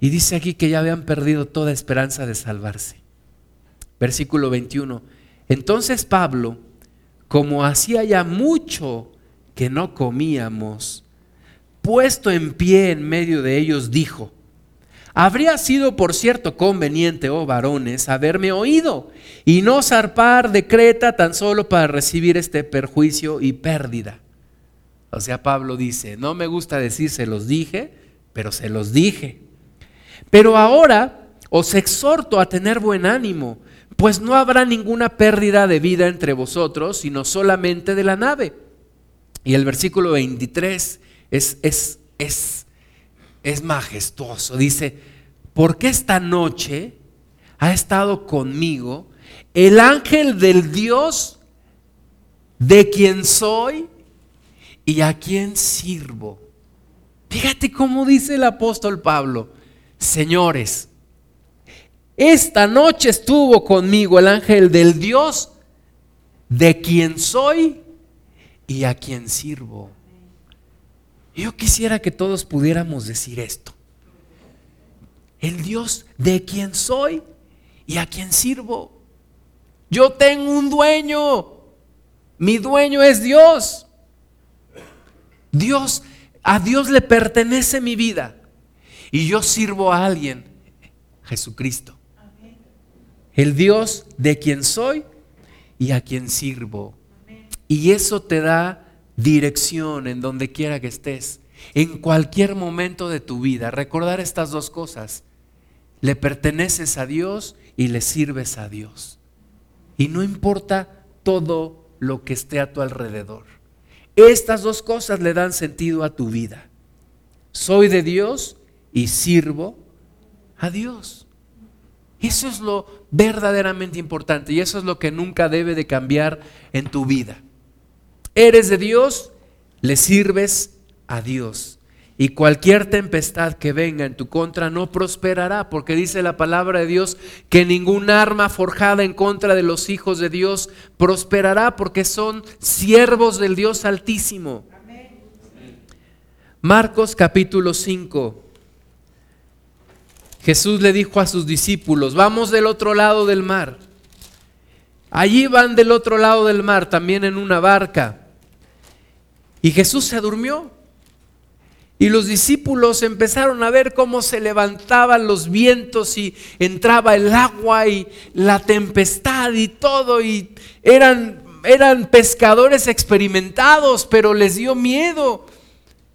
Speaker 1: Y dice aquí que ya habían perdido toda esperanza de salvarse. Versículo 21. Entonces Pablo, como hacía ya mucho que no comíamos, puesto en pie en medio de ellos, dijo, Habría sido, por cierto, conveniente, oh varones, haberme oído y no zarpar de Creta tan solo para recibir este perjuicio y pérdida. O sea, Pablo dice, no me gusta decir se los dije, pero se los dije. Pero ahora os exhorto a tener buen ánimo, pues no habrá ninguna pérdida de vida entre vosotros, sino solamente de la nave. Y el versículo 23 es, es, es es majestuoso. Dice, porque esta noche ha estado conmigo el ángel del Dios de quien soy y a quien sirvo. Fíjate cómo dice el apóstol Pablo, señores, esta noche estuvo conmigo el ángel del Dios de quien soy y a quien sirvo. Yo quisiera que todos pudiéramos decir esto. El Dios de quien soy y a quien sirvo. Yo tengo un dueño. Mi dueño es Dios. Dios, a Dios le pertenece mi vida. Y yo sirvo a alguien, Jesucristo. El Dios de quien soy y a quien sirvo. Y eso te da dirección en donde quiera que estés, en cualquier momento de tu vida. Recordar estas dos cosas. Le perteneces a Dios y le sirves a Dios. Y no importa todo lo que esté a tu alrededor. Estas dos cosas le dan sentido a tu vida. Soy de Dios y sirvo a Dios. Eso es lo verdaderamente importante y eso es lo que nunca debe de cambiar en tu vida. Eres de Dios, le sirves a Dios. Y cualquier tempestad que venga en tu contra no prosperará, porque dice la palabra de Dios que ningún arma forjada en contra de los hijos de Dios prosperará, porque son siervos del Dios Altísimo. Marcos capítulo 5. Jesús le dijo a sus discípulos, vamos del otro lado del mar. Allí van del otro lado del mar, también en una barca. Y Jesús se durmió. Y los discípulos empezaron a ver cómo se levantaban los vientos y entraba el agua y la tempestad y todo. Y eran, eran pescadores experimentados, pero les dio miedo.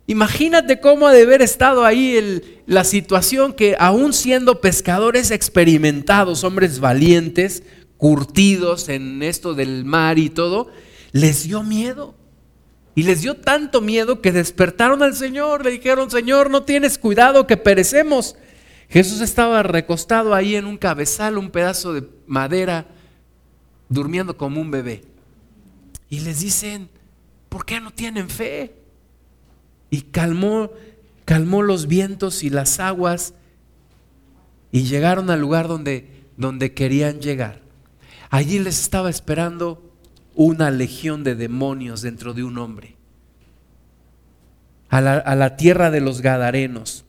Speaker 1: Imagínate cómo ha de haber estado ahí la situación que aún siendo pescadores experimentados, hombres valientes, curtidos en esto del mar y todo, les dio miedo. Y les dio tanto miedo que despertaron al Señor, le dijeron, Señor, no tienes cuidado que perecemos. Jesús estaba recostado ahí en un cabezal, un pedazo de madera, durmiendo como un bebé. Y les dicen, ¿por qué no tienen fe? Y calmó, calmó los vientos y las aguas y llegaron al lugar donde, donde querían llegar. Allí les estaba esperando una legión de demonios dentro de un hombre. A la, tierra de los Gadarenos.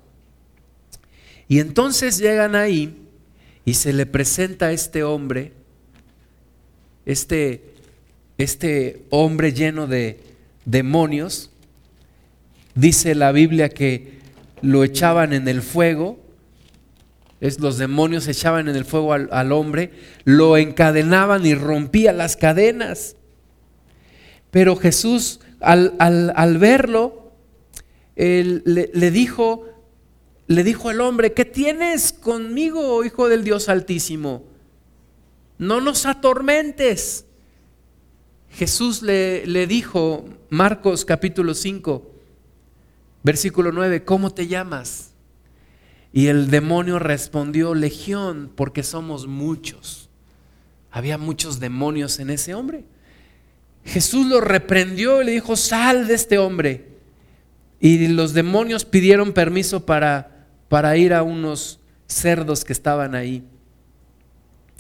Speaker 1: Y entonces llegan ahí y se le presenta a este hombre, este, este hombre lleno de demonios. Dice la Biblia que lo echaban en el fuego es, los demonios echaban en el fuego al, hombre, lo encadenaban y rompía las cadenas. Pero Jesús, al, verlo, le, dijo, le dijo al hombre, ¿qué tienes conmigo, hijo del Dios Altísimo? No nos atormentes. Jesús le, le dijo, Marcos capítulo 5, versículo 9, ¿cómo te llamas? Y el demonio respondió, legión, porque somos muchos. Había muchos demonios en ese hombre. Jesús lo reprendió y le dijo, sal de este hombre. Y los demonios pidieron permiso para, para ir a unos cerdos que estaban ahí.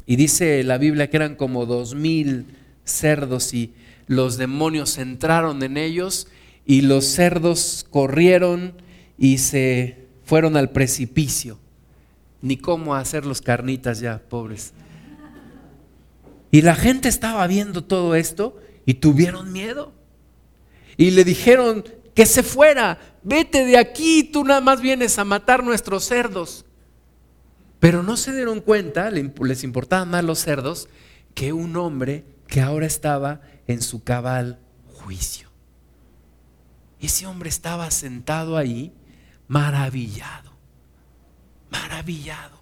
Speaker 1: Y dice la Biblia que eran como dos mil cerdos y los demonios entraron en ellos y los cerdos corrieron y se fueron al precipicio. ni cómo hacer los carnitas ya, pobres. Y la gente estaba viendo todo esto y tuvieron miedo. Y le dijeron que se fuera, vete de aquí, tú nada más vienes a matar nuestros cerdos. Pero no se dieron cuenta, les importaban más los cerdos, que un hombre que ahora estaba en su cabal juicio. Ese hombre estaba sentado ahí, maravillado, maravillado.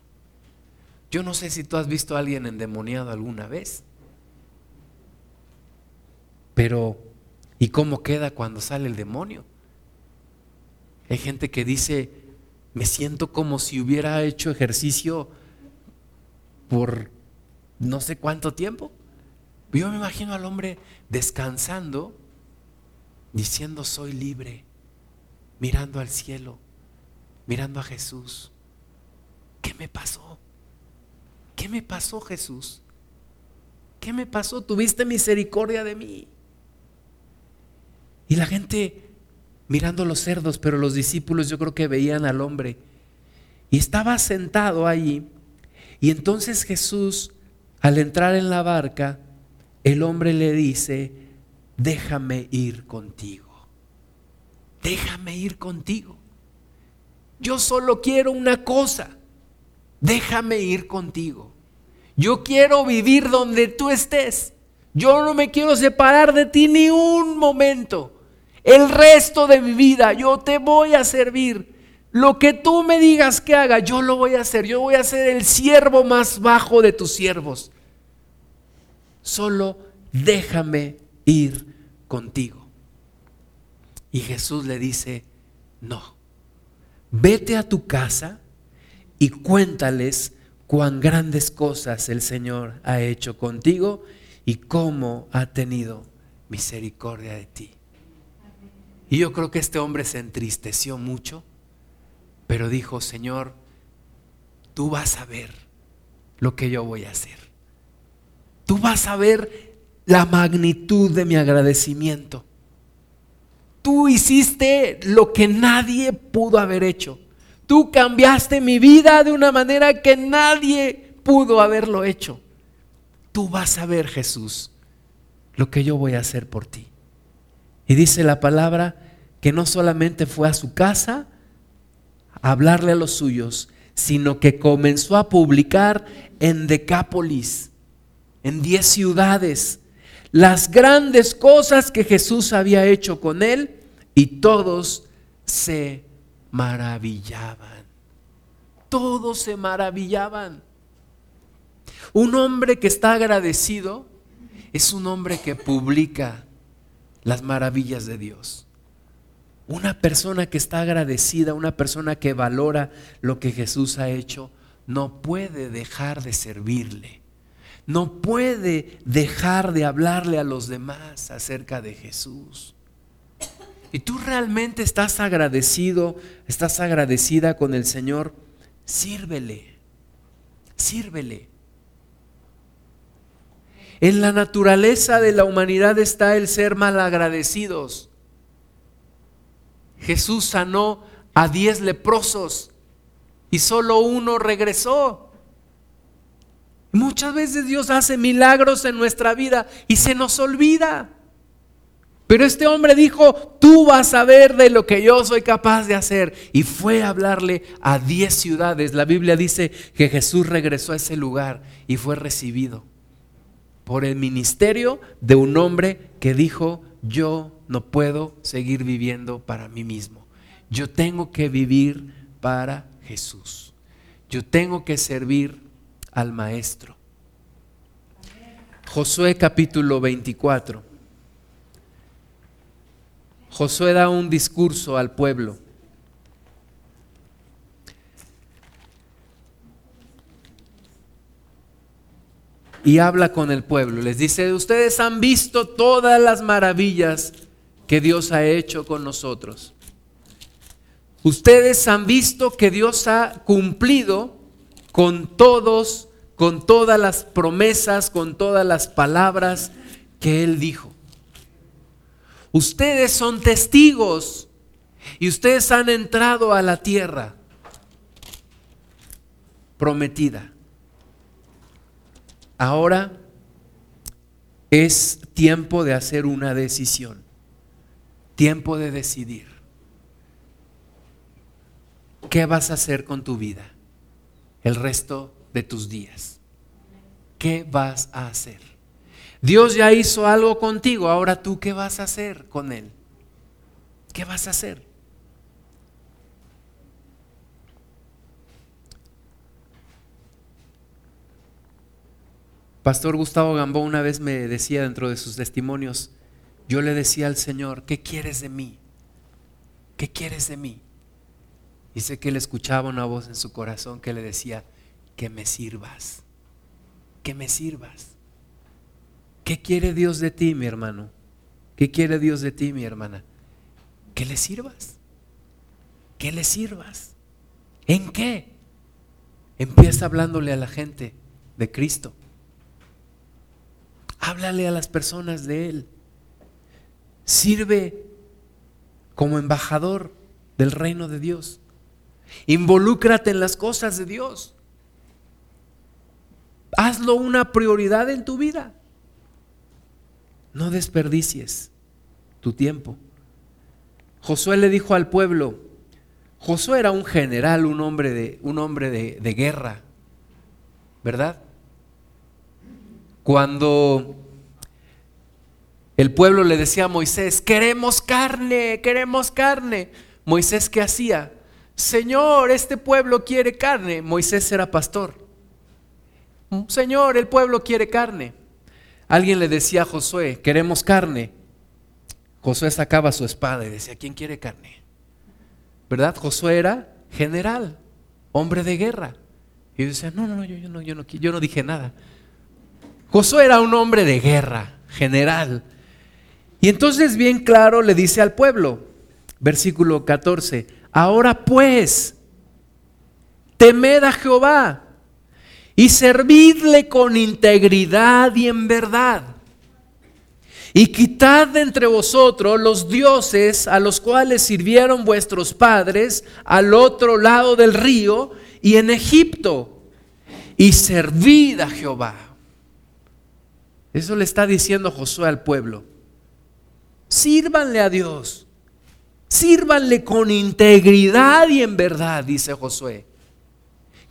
Speaker 1: Yo no sé si tú has visto a alguien endemoniado alguna vez, pero ¿y cómo queda cuando sale el demonio? Hay gente que dice, me siento como si hubiera hecho ejercicio por no sé cuánto tiempo. Yo me imagino al hombre descansando, diciendo soy libre, mirando al cielo, mirando a Jesús. ¿Qué me pasó? ¿Qué me pasó Jesús? ¿Qué me pasó? Tuviste misericordia de mí. Y la gente mirando los cerdos, pero los discípulos yo creo que veían al hombre. Y estaba sentado allí. Y entonces Jesús, al entrar en la barca, el hombre le dice, déjame ir contigo. Déjame ir contigo. Yo solo quiero una cosa. Déjame ir contigo. Yo quiero vivir donde tú estés. Yo no me quiero separar de ti ni un momento. El resto de mi vida yo te voy a servir. Lo que tú me digas que haga, yo lo voy a hacer. Yo voy a ser el siervo más bajo de tus siervos solo déjame ir contigo. Y Jesús le dice, no, vete a tu casa y cuéntales cuán grandes cosas el Señor ha hecho contigo y cómo ha tenido misericordia de ti. Y yo creo que este hombre se entristeció mucho, pero dijo, Señor, tú vas a ver lo que yo voy a hacer tú vas a ver la magnitud de mi agradecimiento. Tú hiciste lo que nadie pudo haber hecho. Tú cambiaste mi vida de una manera que nadie pudo haberlo hecho. Tú vas a ver, Jesús, lo que yo voy a hacer por ti. Y dice la palabra que no solamente fue a su casa a hablarle a los suyos, sino que comenzó a publicar en Decápolis en diez ciudades las grandes cosas que Jesús había hecho con él y todos se maravillaban. Todos se maravillaban. Un hombre que está agradecido es un hombre que publica las maravillas de Dios. Una persona que está agradecida, una persona que valora lo que Jesús ha hecho, no puede dejar de servirle no puede dejar de hablarle a los demás acerca de Jesús. Y tú realmente estás agradecido, estás agradecida con el Señor, sírvele, sírvele. En la naturaleza de la humanidad está el ser malagradecidos. Jesús sanó a diez leprosos y solo uno regresó. Muchas veces Dios hace milagros en nuestra vida y se nos olvida. Pero este hombre dijo, tú vas a ver de lo que yo soy capaz de hacer. Y fue a hablarle a diez ciudades. La Biblia dice que Jesús regresó a ese lugar y fue recibido por el ministerio de un hombre que dijo, yo no puedo seguir viviendo para mí mismo. Yo tengo que vivir para Jesús. Yo tengo que servir al maestro. Josué capítulo 24. Josué da un discurso al pueblo. Y habla con el pueblo. Les dice, ustedes han visto todas las maravillas que Dios ha hecho con nosotros. Ustedes han visto que Dios ha cumplido con todos, con todas las promesas, con todas las palabras que Él dijo. Ustedes son testigos y ustedes han entrado a la tierra. prometida. Ahora es tiempo de hacer una decisión, tiempo de decidir. ¿Qué vas a hacer con tu vida el resto de tus días? ¿Qué vas a hacer? Dios ya hizo algo contigo, ahora tú qué vas a hacer con Él? ¿Qué vas a hacer? Pastor Gustavo Gambó una vez me decía dentro de sus testimonios, yo le decía al Señor, ¿qué quieres de mí? ¿Qué quieres de mí? Sé que él escuchaba una voz en su corazón que le decía, que me sirvas, que me sirvas. ¿Qué quiere Dios de ti, mi hermano? ¿Qué quiere Dios de ti, mi hermana? Que le sirvas, que le sirvas. ¿En qué? Empieza hablándole a la gente de Cristo. Háblale a las personas de Él. Sirve como embajador del reino de Dios. Involúcrate en las cosas de Dios. Hazlo una prioridad en tu vida. No desperdicies tu tiempo. Josué le dijo al pueblo, Josué era un general, un hombre de, un hombre de, de guerra, ¿verdad? Cuando el pueblo le decía a Moisés, queremos carne, queremos carne. Moisés, ¿qué hacía? Señor, este pueblo quiere carne. Moisés era pastor. Señor, el pueblo quiere carne. Alguien le decía a Josué, queremos carne. Josué sacaba su espada y decía, ¿quién quiere carne? ¿Verdad? Josué era general, hombre de guerra. Y decía, no, no, no, yo, no, yo, no, yo no dije nada. Josué era un hombre de guerra, general. Y entonces bien claro le dice al pueblo, versículo 14, ahora pues, temed a Jehová y servidle con integridad y en verdad. Y quitad de entre vosotros los dioses a los cuales sirvieron vuestros padres al otro lado del río y en Egipto, y servid a Jehová. Eso le está diciendo Josué al pueblo. Sírvanle a Dios. Sírvanle con integridad y en verdad, dice Josué.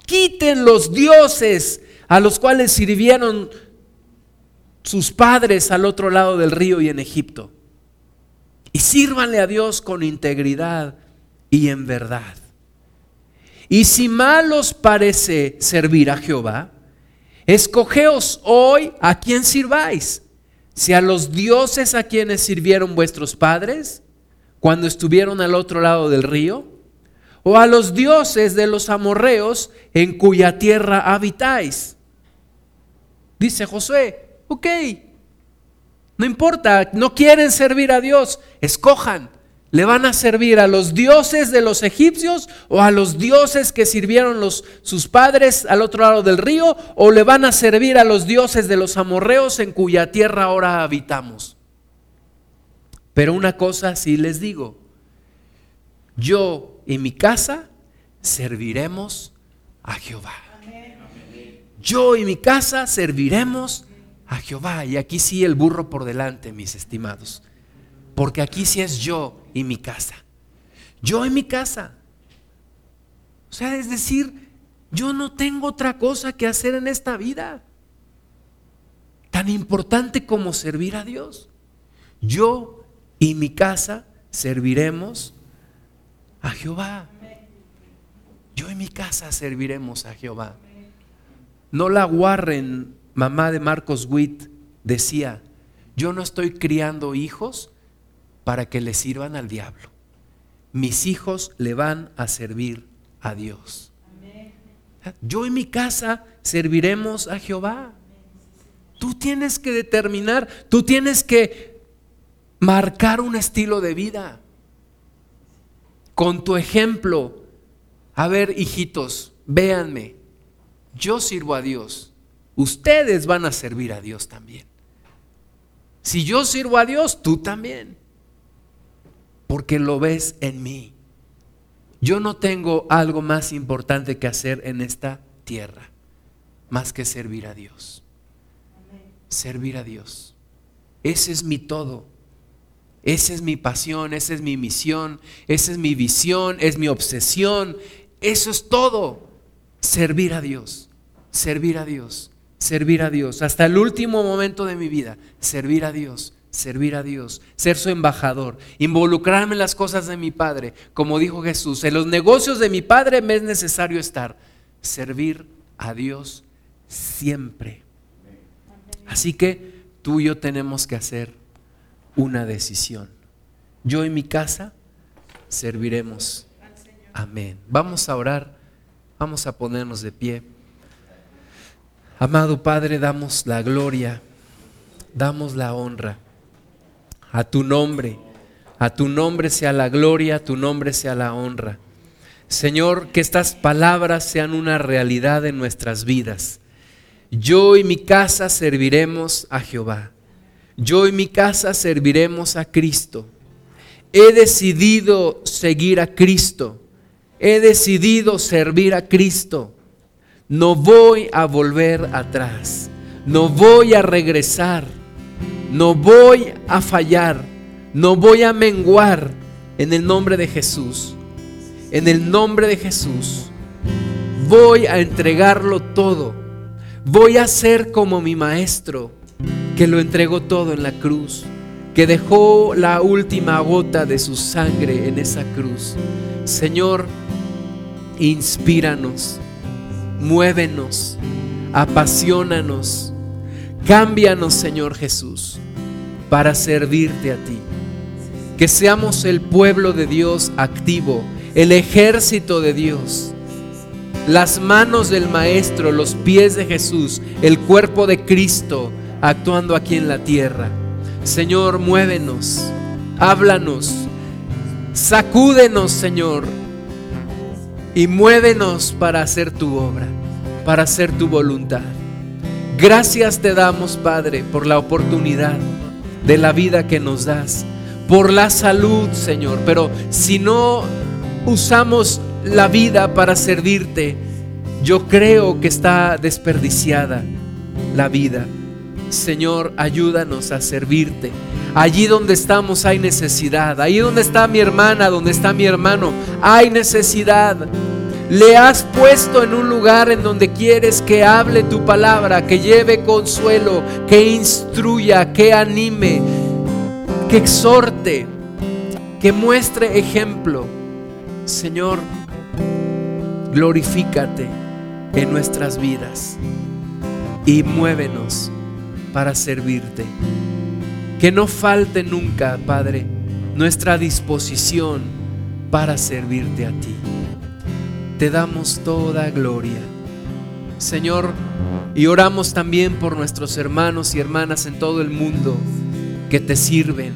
Speaker 1: Quiten los dioses a los cuales sirvieron sus padres al otro lado del río y en Egipto. Y sírvanle a Dios con integridad y en verdad. Y si mal os parece servir a Jehová, Escogeos hoy a quién sirváis, si a los dioses a quienes sirvieron vuestros padres cuando estuvieron al otro lado del río, o a los dioses de los amorreos en cuya tierra habitáis. Dice Josué, ok, no importa, no quieren servir a Dios, escojan ¿Le van a servir a los dioses de los egipcios o a los dioses que sirvieron los, sus padres al otro lado del río? ¿O le van a servir a los dioses de los amorreos en cuya tierra ahora habitamos? Pero una cosa sí les digo, yo y mi casa serviremos a Jehová. Yo y mi casa serviremos a Jehová. Y aquí sí el burro por delante, mis estimados. Porque aquí sí es yo y mi casa. Yo en mi casa. O sea, es decir, yo no tengo otra cosa que hacer en esta vida tan importante como servir a Dios. Yo y mi casa serviremos a Jehová. Yo y mi casa serviremos a Jehová. No la Warren, mamá de Marcos Witt, decía, yo no estoy criando hijos para que le sirvan al diablo. Mis hijos le van a servir a Dios. Yo y mi casa serviremos a Jehová. Tú tienes que determinar, tú tienes que marcar un estilo de vida. Con tu ejemplo, a ver, hijitos, véanme, yo sirvo a Dios, ustedes van a servir a Dios también. Si yo sirvo a Dios, tú también porque lo ves en mí. Yo no tengo algo más importante que hacer en esta tierra más que servir a Dios. Servir a Dios. Ese es mi todo. Esa es mi pasión, esa es mi misión, esa es mi visión, es mi obsesión. Eso es todo. Servir a Dios, servir a Dios, servir a Dios. Hasta el último momento de mi vida, servir a Dios, servir a Dios, ser su embajador, involucrarme en las cosas de mi Padre. Como dijo Jesús, en los negocios de mi Padre me es necesario estar. Servir a Dios siempre. Así que tú y yo tenemos que hacer una decisión. Yo y mi casa serviremos. Amén. Vamos a orar, vamos a ponernos de pie. Amado Padre, damos la gloria, damos la honra a tu nombre. A tu nombre sea la gloria, a tu nombre sea la honra. Señor, que estas palabras sean una realidad en nuestras vidas. Yo y mi casa serviremos a Jehová. Yo y mi casa serviremos a Cristo. He decidido seguir a Cristo. He decidido servir a Cristo. No voy a volver atrás. No voy a regresar. No voy a fallar. No voy a menguar en el nombre de Jesús. En el nombre de Jesús. Voy a entregarlo todo. Voy a ser como mi maestro que lo entregó todo en la cruz, que dejó la última gota de su sangre en esa cruz. Señor, inspíranos, muévenos, apasionanos, cámbianos, Señor Jesús, para servirte a ti. Que seamos el pueblo de Dios activo, el ejército de Dios las manos del Maestro, los pies de Jesús, el cuerpo de Cristo, actuando aquí en la tierra. Señor, muévenos, háblanos, sacúdenos, Señor, y muévenos para hacer tu obra, para hacer tu voluntad. Gracias te damos, Padre, por la oportunidad de la vida que nos das, por la salud, Señor. Pero si no usamos la vida para servirte, yo creo que está desperdiciada la vida. Señor, ayúdanos a servirte. Allí donde estamos hay necesidad. Allí donde está mi hermana, donde está mi hermano, hay necesidad. Le has puesto en un lugar en donde quieres que hable tu palabra, que lleve consuelo, que instruya, que anime, que exhorte, que muestre ejemplo. Señor, glorifícate en nuestras vidas y muévenos para servirte. Que no falte nunca, Padre, nuestra disposición para servirte a ti. Te damos toda gloria. Señor, y oramos también por nuestros hermanos y hermanas en todo el mundo que te sirven,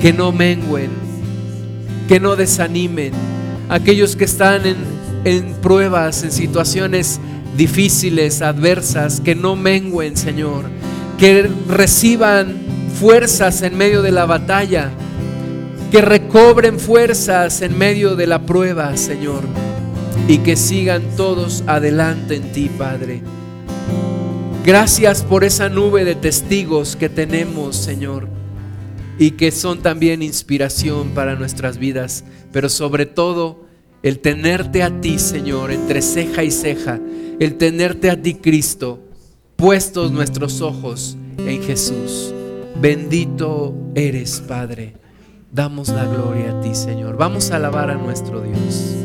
Speaker 1: que no menguen, que no desanimen, aquellos que están en, en pruebas, en situaciones difíciles, adversas, que no menguen, Señor, que reciban fuerzas en medio de la batalla, que recobren fuerzas en medio de la prueba, Señor, y que sigan todos adelante en ti, Padre. Gracias por esa nube de testigos que tenemos, Señor, y que son también inspiración para nuestras vidas, pero sobre todo el tenerte a ti, Señor, entre ceja y ceja, el tenerte a ti, Cristo, puestos nuestros ojos en Jesús. Bendito eres, Padre. Damos la gloria a ti, Señor. Vamos a alabar a nuestro Dios.